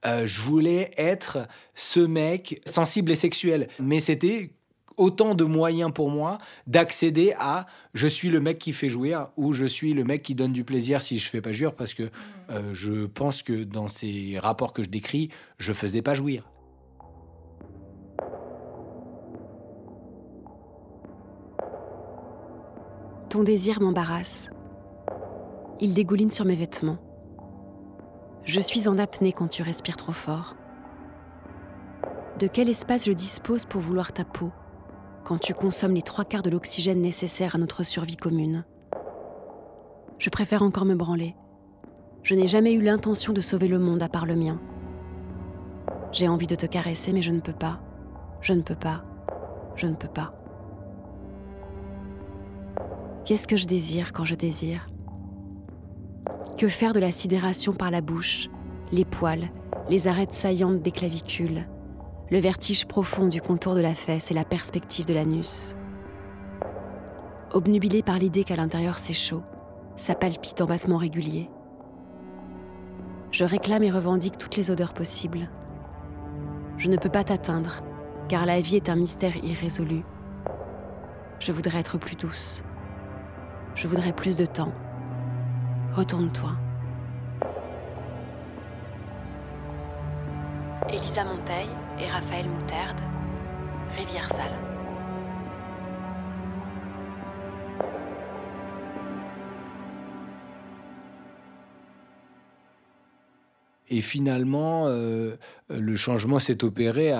Euh, je voulais être ce mec sensible et sexuel. Mais c'était autant de moyens pour moi d'accéder à je suis le mec qui fait jouir ou je suis le mec qui donne du plaisir si je fais pas jouir parce que euh, je pense que dans ces rapports que je décris, je faisais pas jouir. Ton désir m'embarrasse. Il dégouline sur mes vêtements. Je suis en apnée quand tu respires trop fort. De quel espace je dispose pour vouloir ta peau quand tu consommes les trois quarts de l'oxygène nécessaire à notre survie commune? Je préfère encore me branler. Je n'ai jamais eu l'intention de sauver le monde à part le mien. J'ai envie de te caresser, mais je ne peux pas. Je ne peux pas. Je ne peux pas. Qu'est-ce que je désire quand je désire? Que faire de la sidération par la bouche, les poils, les arêtes saillantes des clavicules, le vertige profond du contour de la fesse et la perspective de l'anus? Obnubilé par l'idée qu'à l'intérieur c'est chaud, ça palpite en battements réguliers. Je réclame et revendique toutes les odeurs possibles. Je ne peux pas t'atteindre, car la vie est un mystère irrésolu. Je voudrais être plus douce. Je voudrais plus de temps. Retourne-toi. Elisa Monteil et Raphaël Moutarde, Rivière Sale. Et finalement, euh, le changement s'est opéré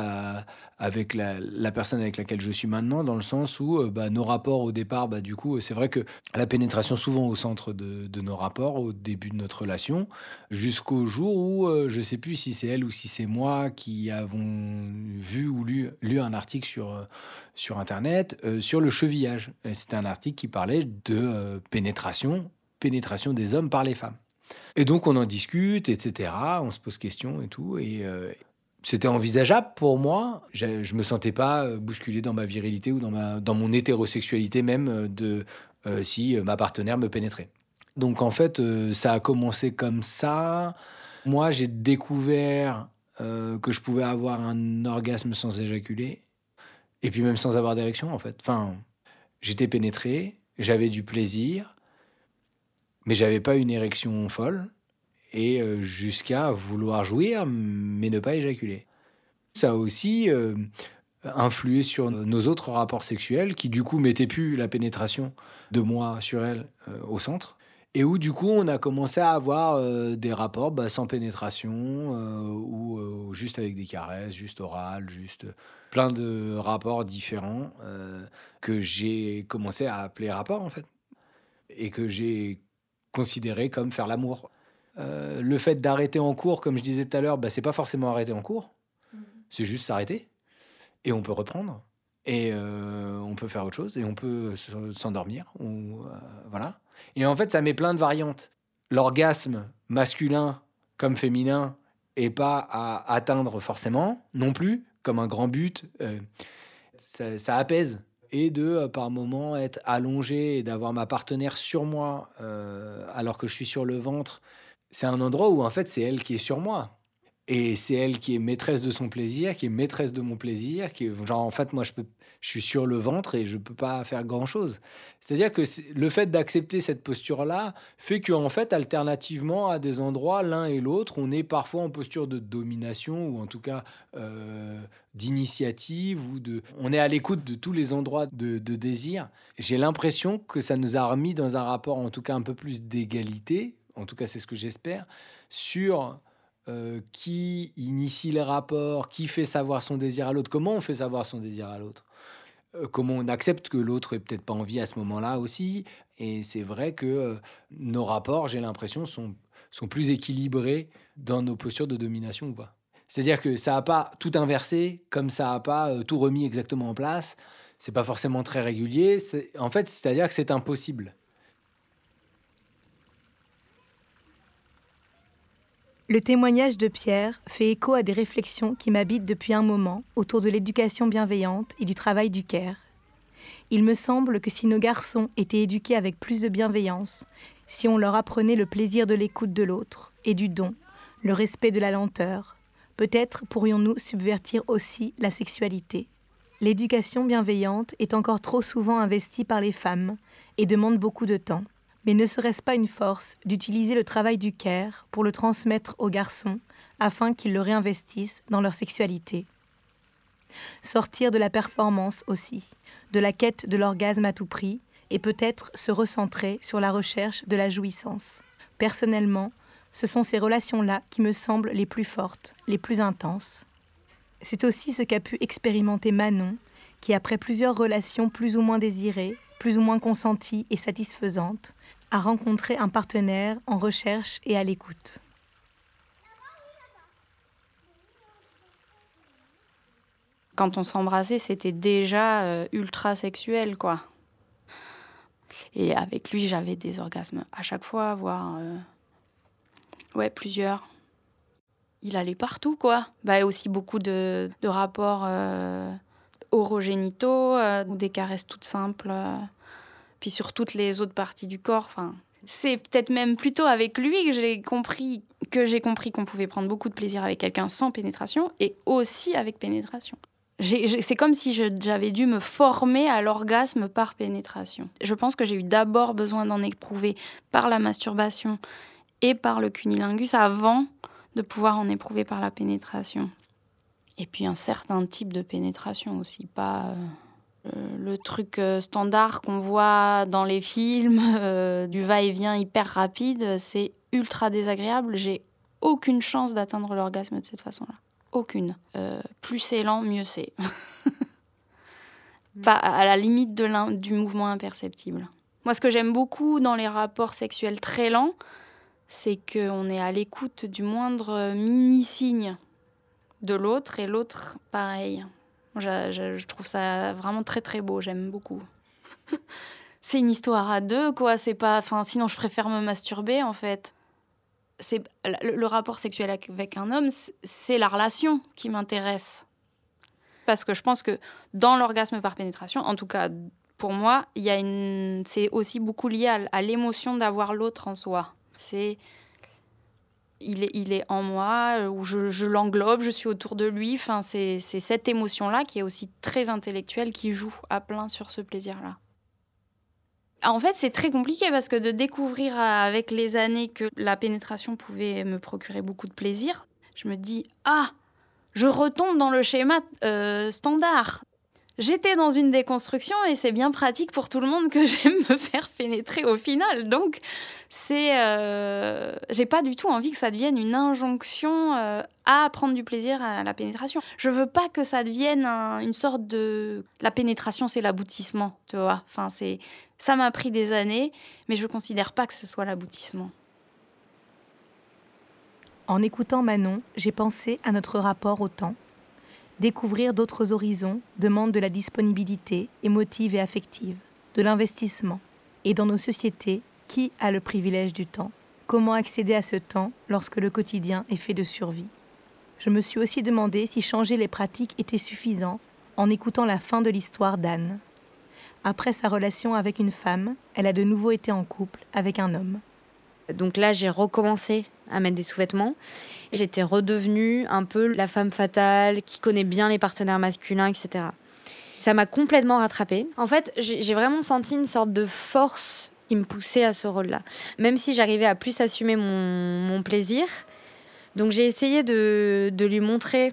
avec la, personne avec laquelle je suis maintenant, dans le sens où euh, bah, nos rapports au départ, bah, du coup, c'est vrai que la pénétration souvent au centre de, nos rapports, au début de notre relation, jusqu'au jour où euh, je sais plus si c'est elle ou si c'est moi qui avons vu ou lu, lu un article sur, sur Internet sur le chevillage. C'était un article qui parlait de pénétration, pénétration des hommes par les femmes. Et donc on en discute, etc. On se pose questions et tout. Et euh, c'était envisageable pour moi. Je, je me sentais pas euh, bousculé dans ma virilité ou dans, ma, dans mon hétérosexualité même euh, de si ma partenaire me pénétrait. Donc en fait, ça a commencé comme ça. Moi, j'ai découvert que je pouvais avoir un orgasme sans éjaculer. Et puis même sans avoir d'érection, en fait. Enfin, j'étais pénétré, j'avais du plaisir, mais j'avais pas une érection folle, et euh, jusqu'à vouloir jouir, mais ne pas éjaculer. Ça a aussi euh, influé sur nos autres rapports sexuels, qui du coup mettaient plus la pénétration de moi sur elle euh, au centre. Et où du coup on a commencé à avoir des rapports bah, sans pénétration ou juste avec des caresses, juste orales, juste plein de rapports différents que j'ai commencé à appeler rapports en fait et que j'ai considéré comme faire l'amour. Euh, le fait d'arrêter en cours, comme je disais tout à l'heure, bah, c'est pas forcément arrêter en cours, mhm. c'est juste s'arrêter et on peut reprendre et euh, on peut faire autre chose et on peut s'endormir ou euh, voilà. Et en fait, ça met plein de variantes. L'orgasme masculin comme féminin est pas à atteindre forcément non plus comme un grand but. Ça, ça, apaise et de par moment être allongé et d'avoir ma partenaire sur moi alors que je suis sur le ventre c'est un endroit où en fait c'est elle qui est sur moi. Et c'est elle qui est maîtresse de son plaisir, qui est maîtresse de mon plaisir, qui est, genre en fait moi je peux je suis sur le ventre et je peux pas faire grand chose. C'est-à-dire que le fait d'accepter cette posture là fait que en fait alternativement à des endroits l'un et l'autre on est parfois en posture de domination ou en tout cas euh, d'initiative ou de on est à l'écoute de tous les endroits de, de désir. J'ai l'impression que ça nous a remis dans un rapport en tout cas un peu plus d'égalité en tout cas c'est ce que j'espère, sur euh, qui initie les rapports, qui fait savoir son désir à l'autre, comment on fait savoir son désir à l'autre, euh, comment on accepte que l'autre ait peut-être pas envie à ce moment-là aussi. Et c'est vrai que euh, nos rapports, j'ai l'impression, sont, sont plus équilibrés dans nos postures de domination ou pas. C'est-à-dire que ça n'a pas tout inversé, comme ça n'a pas tout remis exactement en place. C'est pas forcément très régulier. En fait, c'est-à-dire que c'est impossible. Le témoignage de Pierre fait écho à des réflexions qui m'habitent depuis un moment autour de l'éducation bienveillante et du travail du CARE. Il me semble que si nos garçons étaient éduqués avec plus de bienveillance, si on leur apprenait le plaisir de l'écoute de l'autre et du don, le respect de la lenteur, peut-être pourrions-nous subvertir aussi la sexualité. L'éducation bienveillante est encore trop souvent investie par les femmes et demande beaucoup de temps. Mais ne serait-ce pas une force d'utiliser le travail du care pour le transmettre aux garçons afin qu'ils le réinvestissent dans leur sexualité? Sortir de la performance aussi, de la quête de l'orgasme à tout prix, et peut-être se recentrer sur la recherche de la jouissance. Personnellement, ce sont ces relations-là qui me semblent les plus fortes, les plus intenses. C'est aussi ce qu'a pu expérimenter Manon, qui après plusieurs relations plus ou moins désirées, plus ou moins consenties et satisfaisantes, à rencontrer un partenaire en recherche et à l'écoute. Quand on s'embrassait, c'était déjà euh, ultra sexuel, quoi. Et avec lui, j'avais des orgasmes à chaque fois, voire. Euh, ouais, plusieurs. Il allait partout, quoi. Bah, aussi beaucoup de, rapports euh, orogénitaux, ou des caresses toutes simples puis sur toutes les autres parties du corps. Enfin, c'est peut-être même plutôt avec lui que j'ai compris que j'ai compris qu'on pouvait prendre beaucoup de plaisir avec quelqu'un sans pénétration et aussi avec pénétration. C'est comme si j'avais dû me former à l'orgasme par pénétration. Je pense que j'ai eu d'abord besoin d'en éprouver par la masturbation et par le cunilingus avant de pouvoir en éprouver par la pénétration. Et puis un certain type de pénétration aussi, pas... Euh, le truc euh, standard qu'on voit dans les films, euh, du va-et-vient hyper rapide, c'est ultra désagréable. J'ai aucune chance d'atteindre l'orgasme de cette façon-là. Aucune. plus c'est lent, mieux c'est. Pas à la limite de du mouvement imperceptible. Moi, ce que j'aime beaucoup dans les rapports sexuels très lents, c'est qu'on est à l'écoute du moindre mini-signe de l'autre et l'autre pareil. Je, trouve ça vraiment très très beau, j'aime beaucoup. c'est une histoire à deux, quoi. C'est pas, enfin, sinon je préfère me masturber en fait. C'est le, rapport sexuel avec un homme, c'est la relation qui m'intéresse. Parce que je pense que dans l'orgasme par pénétration, en tout cas pour moi, il y a une, c'est aussi beaucoup lié à, à l'émotion d'avoir l'autre en soi. C'est il est, il est en moi, euh, où je, je l'englobe, je suis autour de lui. Enfin, c'est cette émotion-là qui est aussi très intellectuelle qui joue à plein sur ce plaisir-là. En fait, c'est très compliqué parce que de découvrir avec les années que la pénétration pouvait me procurer beaucoup de plaisir, je me dis ah, je retombe dans le schéma euh, standard. J'étais dans une déconstruction et c'est bien pratique pour tout le monde que j'aime me faire pénétrer au final. Donc, c'est, euh, j'ai pas du tout envie que ça devienne une injonction euh, à prendre du plaisir à la pénétration. Je veux pas que ça devienne un- une sorte de, la pénétration c'est l'aboutissement, tu vois. Enfin, c'est, ça m'a pris des années, mais je considère pas que ce soit l'aboutissement. En écoutant Manon, j'ai pensé à notre rapport au temps. Découvrir d'autres horizons demande de la disponibilité émotive et affective, de l'investissement. Et dans nos sociétés, qui a le privilège du temps? Comment accéder à ce temps lorsque le quotidien est fait de survie? Je me suis aussi demandé si changer les pratiques était suffisant en écoutant la fin de l'histoire d'Anne. Après sa relation avec une femme, elle a de nouveau été en couple avec un homme. Donc là, j'ai recommencé à mettre des sous-vêtements. J'étais redevenue un peu la femme fatale qui connaît bien les partenaires masculins, etc. Ça m'a complètement rattrapée. En fait, j'ai vraiment senti une sorte de force qui me poussait à ce rôle-là. Même si j'arrivais à plus assumer mon, plaisir. Donc j'ai essayé de, de lui montrer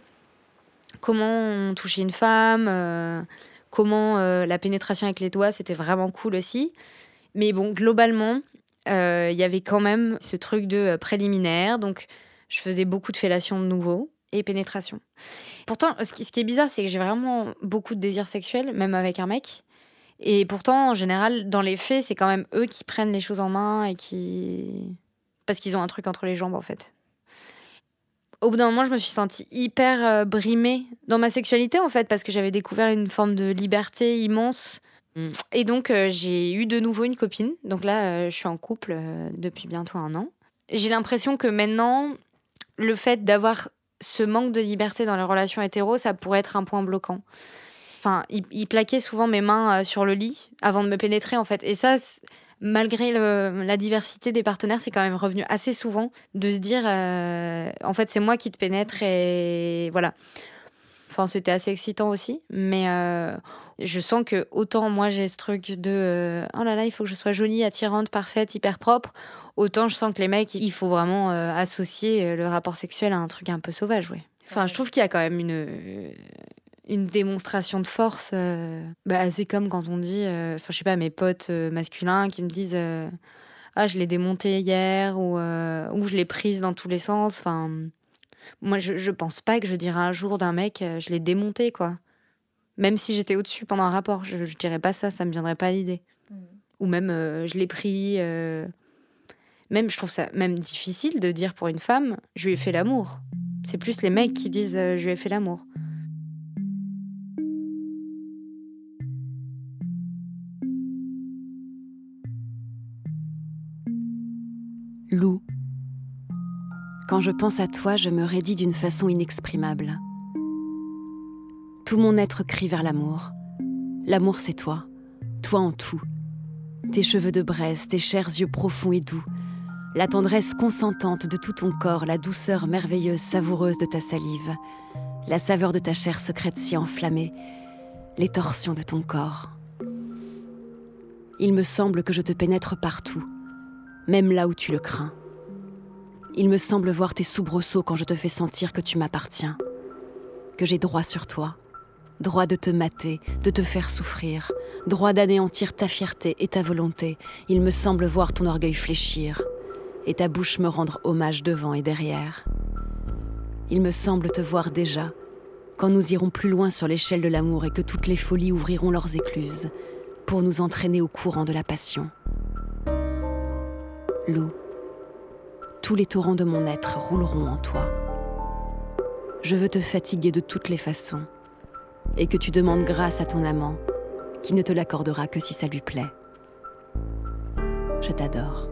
comment on touchait une femme, euh, comment euh, la pénétration avec les doigts, c'était vraiment cool aussi. Mais bon, globalement, euh, il y avait quand même ce truc de euh, préliminaire. Donc, je faisais beaucoup de fellation de nouveau et pénétration. Pourtant, ce qui, ce qui est bizarre, c'est que j'ai vraiment beaucoup de désirs sexuels, même avec un mec. Et pourtant, en général, dans les faits, c'est quand même eux qui prennent les choses en main et qui. Parce qu'ils ont un truc entre les jambes, en fait. Au bout d'un moment, je me suis sentie hyper euh, brimée dans ma sexualité, en fait, parce que j'avais découvert une forme de liberté immense. Et donc, euh, j'ai eu de nouveau une copine. Donc là, euh, je suis en couple euh, depuis bientôt un an. J'ai l'impression que maintenant, le fait d'avoir ce manque de liberté dans les relations hétéro, ça pourrait être un point bloquant. Enfin, il, plaquait souvent mes mains sur le lit avant de me pénétrer, en fait. Et ça, malgré la diversité des partenaires, c'est quand même revenu assez souvent de se dire, en fait, c'est moi qui te pénètre et voilà. Enfin, c'était assez excitant aussi, mais euh, je sens que autant moi j'ai ce truc de euh, oh là là, il faut que je sois jolie, attirante, parfaite, hyper propre, autant je sens que les mecs, il faut vraiment euh, associer le rapport sexuel à un truc un peu sauvage, ouais. Enfin, je trouve qu'il y a quand même une une démonstration de force. bah, c'est comme quand on dit, enfin, je sais pas, mes potes masculins qui me disent ah je l'ai démonté hier ou euh, ou je l'ai prise dans tous les sens. Enfin, moi je, je pense pas que je dirais un jour d'un mec euh, je l'ai démonté quoi. Même si j'étais au-dessus pendant un rapport, je, je dirais pas ça, ça me viendrait pas à l'idée. Ou même euh, je l'ai pris. euh, Même je trouve ça même difficile de dire pour une femme je lui ai fait l'amour. C'est plus les mecs qui disent je lui ai fait l'amour. Quand je pense à toi, je me raidis d'une façon inexprimable. Tout mon être crie vers l'amour. L'amour, c'est toi. Toi en tout. Tes cheveux de braise, tes chers yeux profonds et doux. La tendresse consentante de tout ton corps, la douceur merveilleuse, savoureuse de ta salive. La saveur de ta chair secrète si enflammée. Les torsions de ton corps. Il me semble que je te pénètre partout, même là où tu le crains. Il me semble voir tes soubresauts quand je te fais sentir que tu m'appartiens, que j'ai droit sur toi, droit de te mater, de te faire souffrir, droit d'anéantir ta fierté et ta volonté. Il me semble voir ton orgueil fléchir et ta bouche me rendre hommage devant et derrière. Il me semble te voir déjà, quand nous irons plus loin sur l'échelle de l'amour et que toutes les folies ouvriront leurs écluses pour nous entraîner au courant de la passion. Lou, tous les torrents de mon être rouleront en toi. Je veux te fatiguer de toutes les façons, et que tu demandes grâce à ton amant, qui ne te l'accordera que si ça lui plaît. Je t'adore.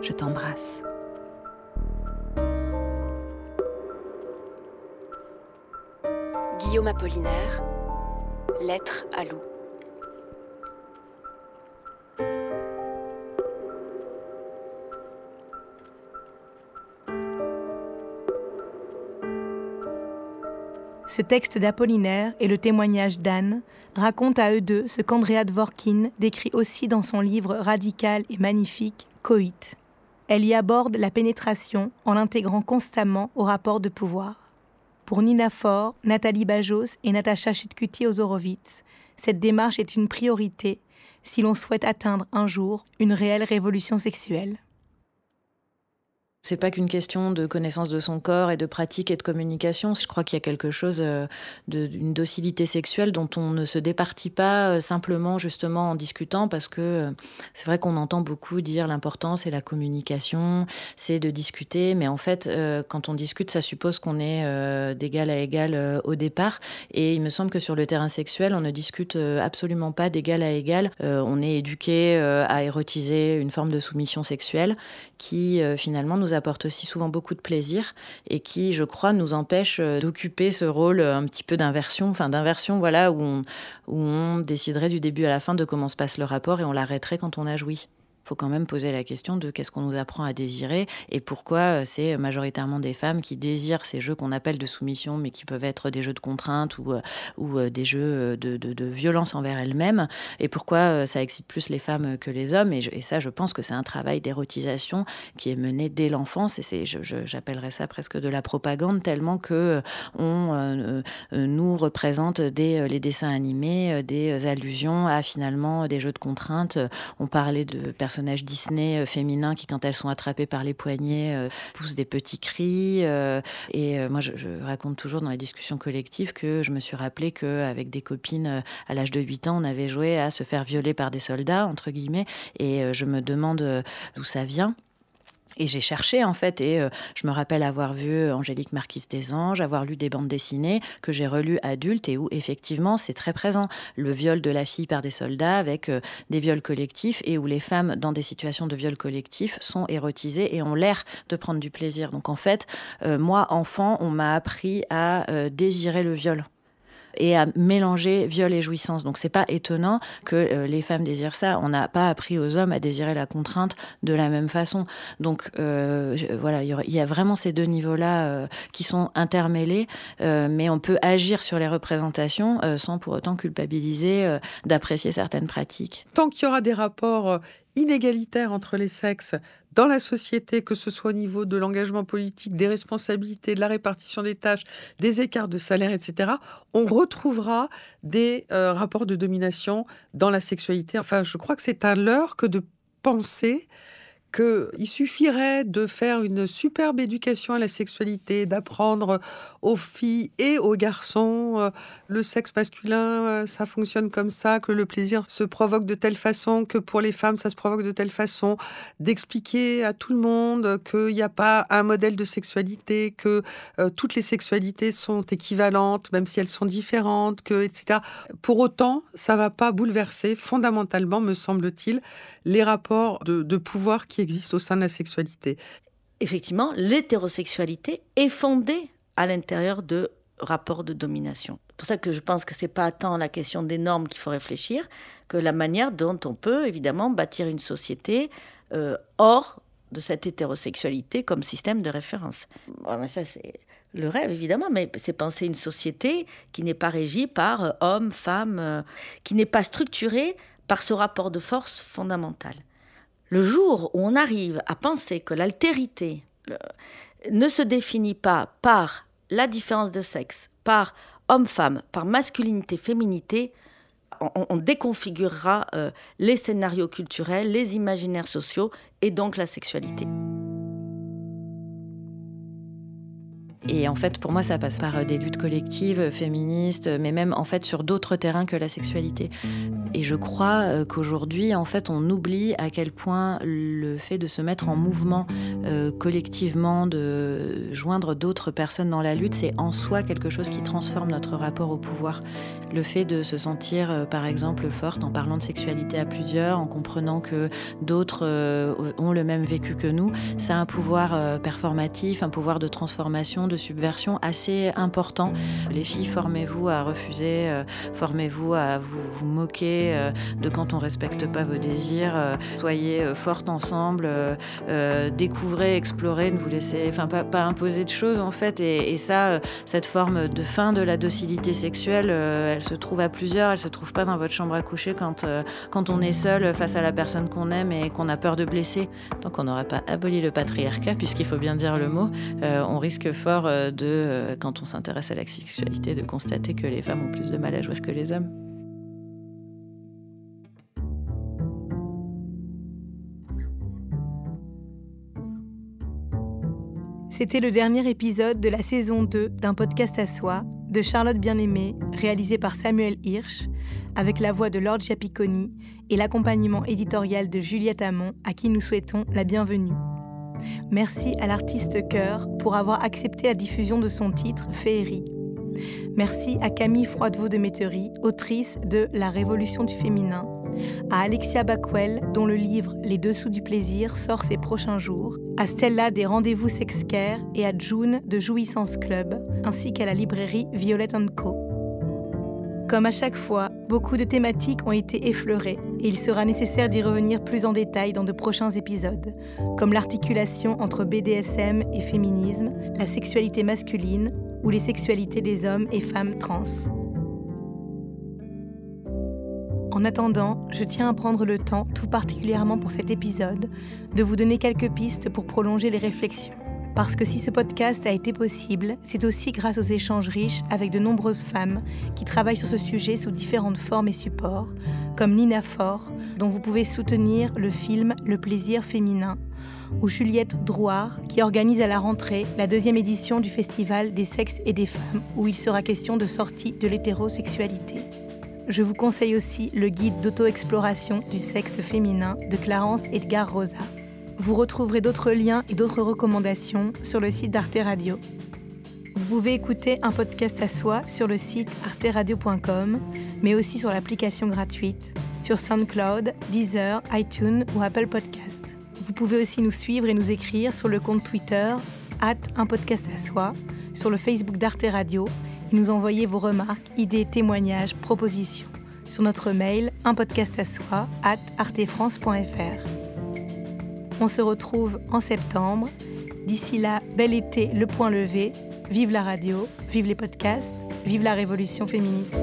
Je t'embrasse. Guillaume Apollinaire, Lettre à Lou. Ce texte d'Apollinaire et le témoignage d'Anne racontent à eux deux ce qu'Andrea Dvorkin décrit aussi dans son livre radical et magnifique Coït. Elle y aborde la pénétration en l'intégrant constamment au rapport de pouvoir. Pour Nina Faure, Nathalie Bajos et Natacha Chitkuti-Ozorowitz, cette démarche est une priorité si l'on souhaite atteindre un jour une réelle révolution sexuelle. C'est pas qu'une question de connaissance de son corps et de pratique et de communication. Je crois qu'il y a quelque chose euh, d'une docilité sexuelle dont on ne se départit pas euh, simplement justement en discutant parce que euh, c'est vrai qu'on entend beaucoup dire l'important c'est la communication, c'est de discuter, mais en fait quand on discute ça suppose qu'on est d'égal à égal au départ et il me semble que sur le terrain sexuel on ne discute absolument pas d'égal à égal. on est éduqué à érotiser une forme de soumission sexuelle qui finalement nous apporte aussi souvent beaucoup de plaisir et qui, je crois, nous empêche euh, d'occuper ce rôle euh, un petit peu d'inversion, enfin d'inversion, voilà, où on, où on déciderait du début à la fin de comment se passe le rapport et on l'arrêterait quand on a joui faut quand même poser la question de qu'est-ce qu'on nous apprend à désirer et pourquoi euh, c'est majoritairement des femmes qui désirent ces jeux qu'on appelle de soumission, mais qui peuvent être des jeux de contrainte ou, euh, ou euh, des jeux de, de, violence envers elles-mêmes, et pourquoi ça excite plus les femmes que les hommes. Et, ça, je pense que c'est un travail d'érotisation qui est mené dès l'enfance, et c'est, j'appellerais ça presque de la propagande, tellement que on nous représente des, les dessins animés, des allusions à finalement des jeux de contrainte. On parlait de personnes personnages Disney euh, féminins qui, quand elles sont attrapées par les poignets, euh, poussent des petits cris. Euh, et moi, je, raconte toujours dans les discussions collectives que je me suis rappelé qu'avec des copines à l'âge de 8 ans, on avait joué à se faire violer par des soldats, entre guillemets. Et je me demande d'où ça vient. Et j'ai cherché en fait, et euh, je me rappelle avoir vu euh, Angélique Marquise des Anges, avoir lu des bandes dessinées que j'ai relues adulte et où effectivement c'est très présent. Le viol de la fille par des soldats avec euh, des viols collectifs et où les femmes dans des situations de viol collectif sont érotisées et ont l'air de prendre du plaisir. Donc en fait, moi enfant, on m'a appris à désirer le viol et à mélanger viol et jouissance. Donc c'est pas étonnant que euh, les femmes désirent ça. On n'a pas appris aux hommes à désirer la contrainte de la même façon. Donc euh, voilà, il y, a vraiment ces deux niveaux-là euh, qui sont intermêlés, mais on peut agir sur les représentations sans pour autant culpabiliser d'apprécier certaines pratiques. Tant qu'il y aura des rapports inégalitaire entre les sexes dans la société, que ce soit au niveau de l'engagement politique, des responsabilités, de la répartition des tâches, des écarts de salaire, etc., on retrouvera des euh, rapports de domination dans la sexualité. Enfin, je crois que c'est à l'heure que de penser qu'il suffirait de faire une superbe éducation à la sexualité, d'apprendre aux filles et aux garçons euh, le sexe masculin, euh, ça fonctionne comme ça, que le plaisir se provoque de telle façon, que pour les femmes, ça se provoque de telle façon, d'expliquer à tout le monde qu'il n'y a pas un modèle de sexualité, que euh, toutes les sexualités sont équivalentes, même si elles sont différentes, que, etc. Pour autant, ça ne va pas bouleverser fondamentalement, me semble-t-il, les rapports de, de pouvoir qui existe au sein de la sexualité. Effectivement, l'hétérosexualité est fondée à l'intérieur de rapports de domination. C'est pour ça que je pense que c'est pas tant la question des normes qu'il faut réfléchir que la manière dont on peut évidemment bâtir une société euh, hors de cette hétérosexualité comme système de référence. ça c'est le rêve évidemment, mais c'est penser une société qui n'est pas régie par euh, hommes, femmes, euh, qui n'est pas structurée par ce rapport de force fondamental. Le jour où on arrive à penser que l'altérité ne se définit pas par la différence de sexe, par homme-femme, par masculinité-féminité, on, déconfigurera euh, les scénarios culturels, les imaginaires sociaux et donc la sexualité. Et en fait, pour moi, ça passe par euh, des luttes collectives, euh, féministes, mais même en fait sur d'autres terrains que la sexualité. Et je crois euh, qu'aujourd'hui, en fait, on oublie à quel point le fait de se mettre en mouvement collectivement, de joindre d'autres personnes dans la lutte, c'est en soi quelque chose qui transforme notre rapport au pouvoir. Le fait de se sentir, par exemple, forte en parlant de sexualité à plusieurs, en comprenant que d'autres ont le même vécu que nous, ça a un pouvoir performatif, un pouvoir de transformation, de subversion assez important. Les filles, formez-vous à refuser, euh, formez-vous à vous, moquer euh, de quand on respecte pas vos désirs. euh, soyez fortes ensemble, découvrez, explorez, ne vous laissez, enfin pas, imposer de choses en fait. Et, ça, cette forme de fin de la docilité sexuelle, elle se trouve à plusieurs. Elle se trouve pas dans votre chambre à coucher quand quand on est seul face à la personne qu'on aime et qu'on a peur de blesser. Tant qu'on n'aura pas aboli le patriarcat, puisqu'il faut bien dire le mot, on risque fort de, euh, quand on s'intéresse à la sexualité, de constater que les femmes ont plus de mal à jouir que les hommes. C'était le dernier épisode de la saison 2 d'un podcast à soi de Charlotte Bien-Aimée, réalisé par Samuel Hirsch, avec la voix de Lord Picconi et l'accompagnement éditorial de Juliette Hamon, à qui nous souhaitons la bienvenue. Merci à l'artiste Cœur pour avoir accepté la diffusion de son titre Féerie. Merci à Camille Froidevaux de Métairie, autrice de La Révolution du féminin, à Alexia Backwell, dont le livre Les Dessous du plaisir sort ces prochains jours, à Stella des Rendez-vous Sexcare et à June de Jouissance Club, ainsi qu'à la librairie Violet Co. Comme à chaque fois, beaucoup de thématiques ont été effleurées et il sera nécessaire d'y revenir plus en détail dans de prochains épisodes, comme l'articulation entre BDSM et féminisme, la sexualité masculine ou les sexualités des hommes et femmes trans. En attendant, je tiens à prendre le temps, tout particulièrement pour cet épisode, de vous donner quelques pistes pour prolonger les réflexions. Parce que si ce podcast a été possible, c'est aussi grâce aux échanges riches avec de nombreuses femmes qui travaillent sur ce sujet sous différentes formes et supports, comme Nina Faure, dont vous pouvez soutenir le film Le plaisir féminin, ou Juliette Drouard, qui organise à la rentrée la deuxième édition du Festival des sexes et des femmes, où il sera question de sortie de l'hétérosexualité. Je vous conseille aussi le guide d'auto-exploration du sexe féminin de Clarence Edgar Rosa. Vous retrouverez d'autres liens et d'autres recommandations sur le site d'Arte Radio. Vous pouvez écouter un podcast à soi sur le site arteradio.com, mais aussi sur l'application gratuite, sur SoundCloud, Deezer, iTunes ou Apple Podcasts. Vous pouvez aussi nous suivre et nous écrire sur le compte Twitter, at un podcast à soi, sur le Facebook d'Arte Radio et nous envoyer vos remarques, idées, témoignages, propositions sur notre mail un podcast à soi at artefrance.fr. On se retrouve en septembre. D'ici là, bel été, le point levé. Vive la radio, vive les podcasts, vive la révolution féministe.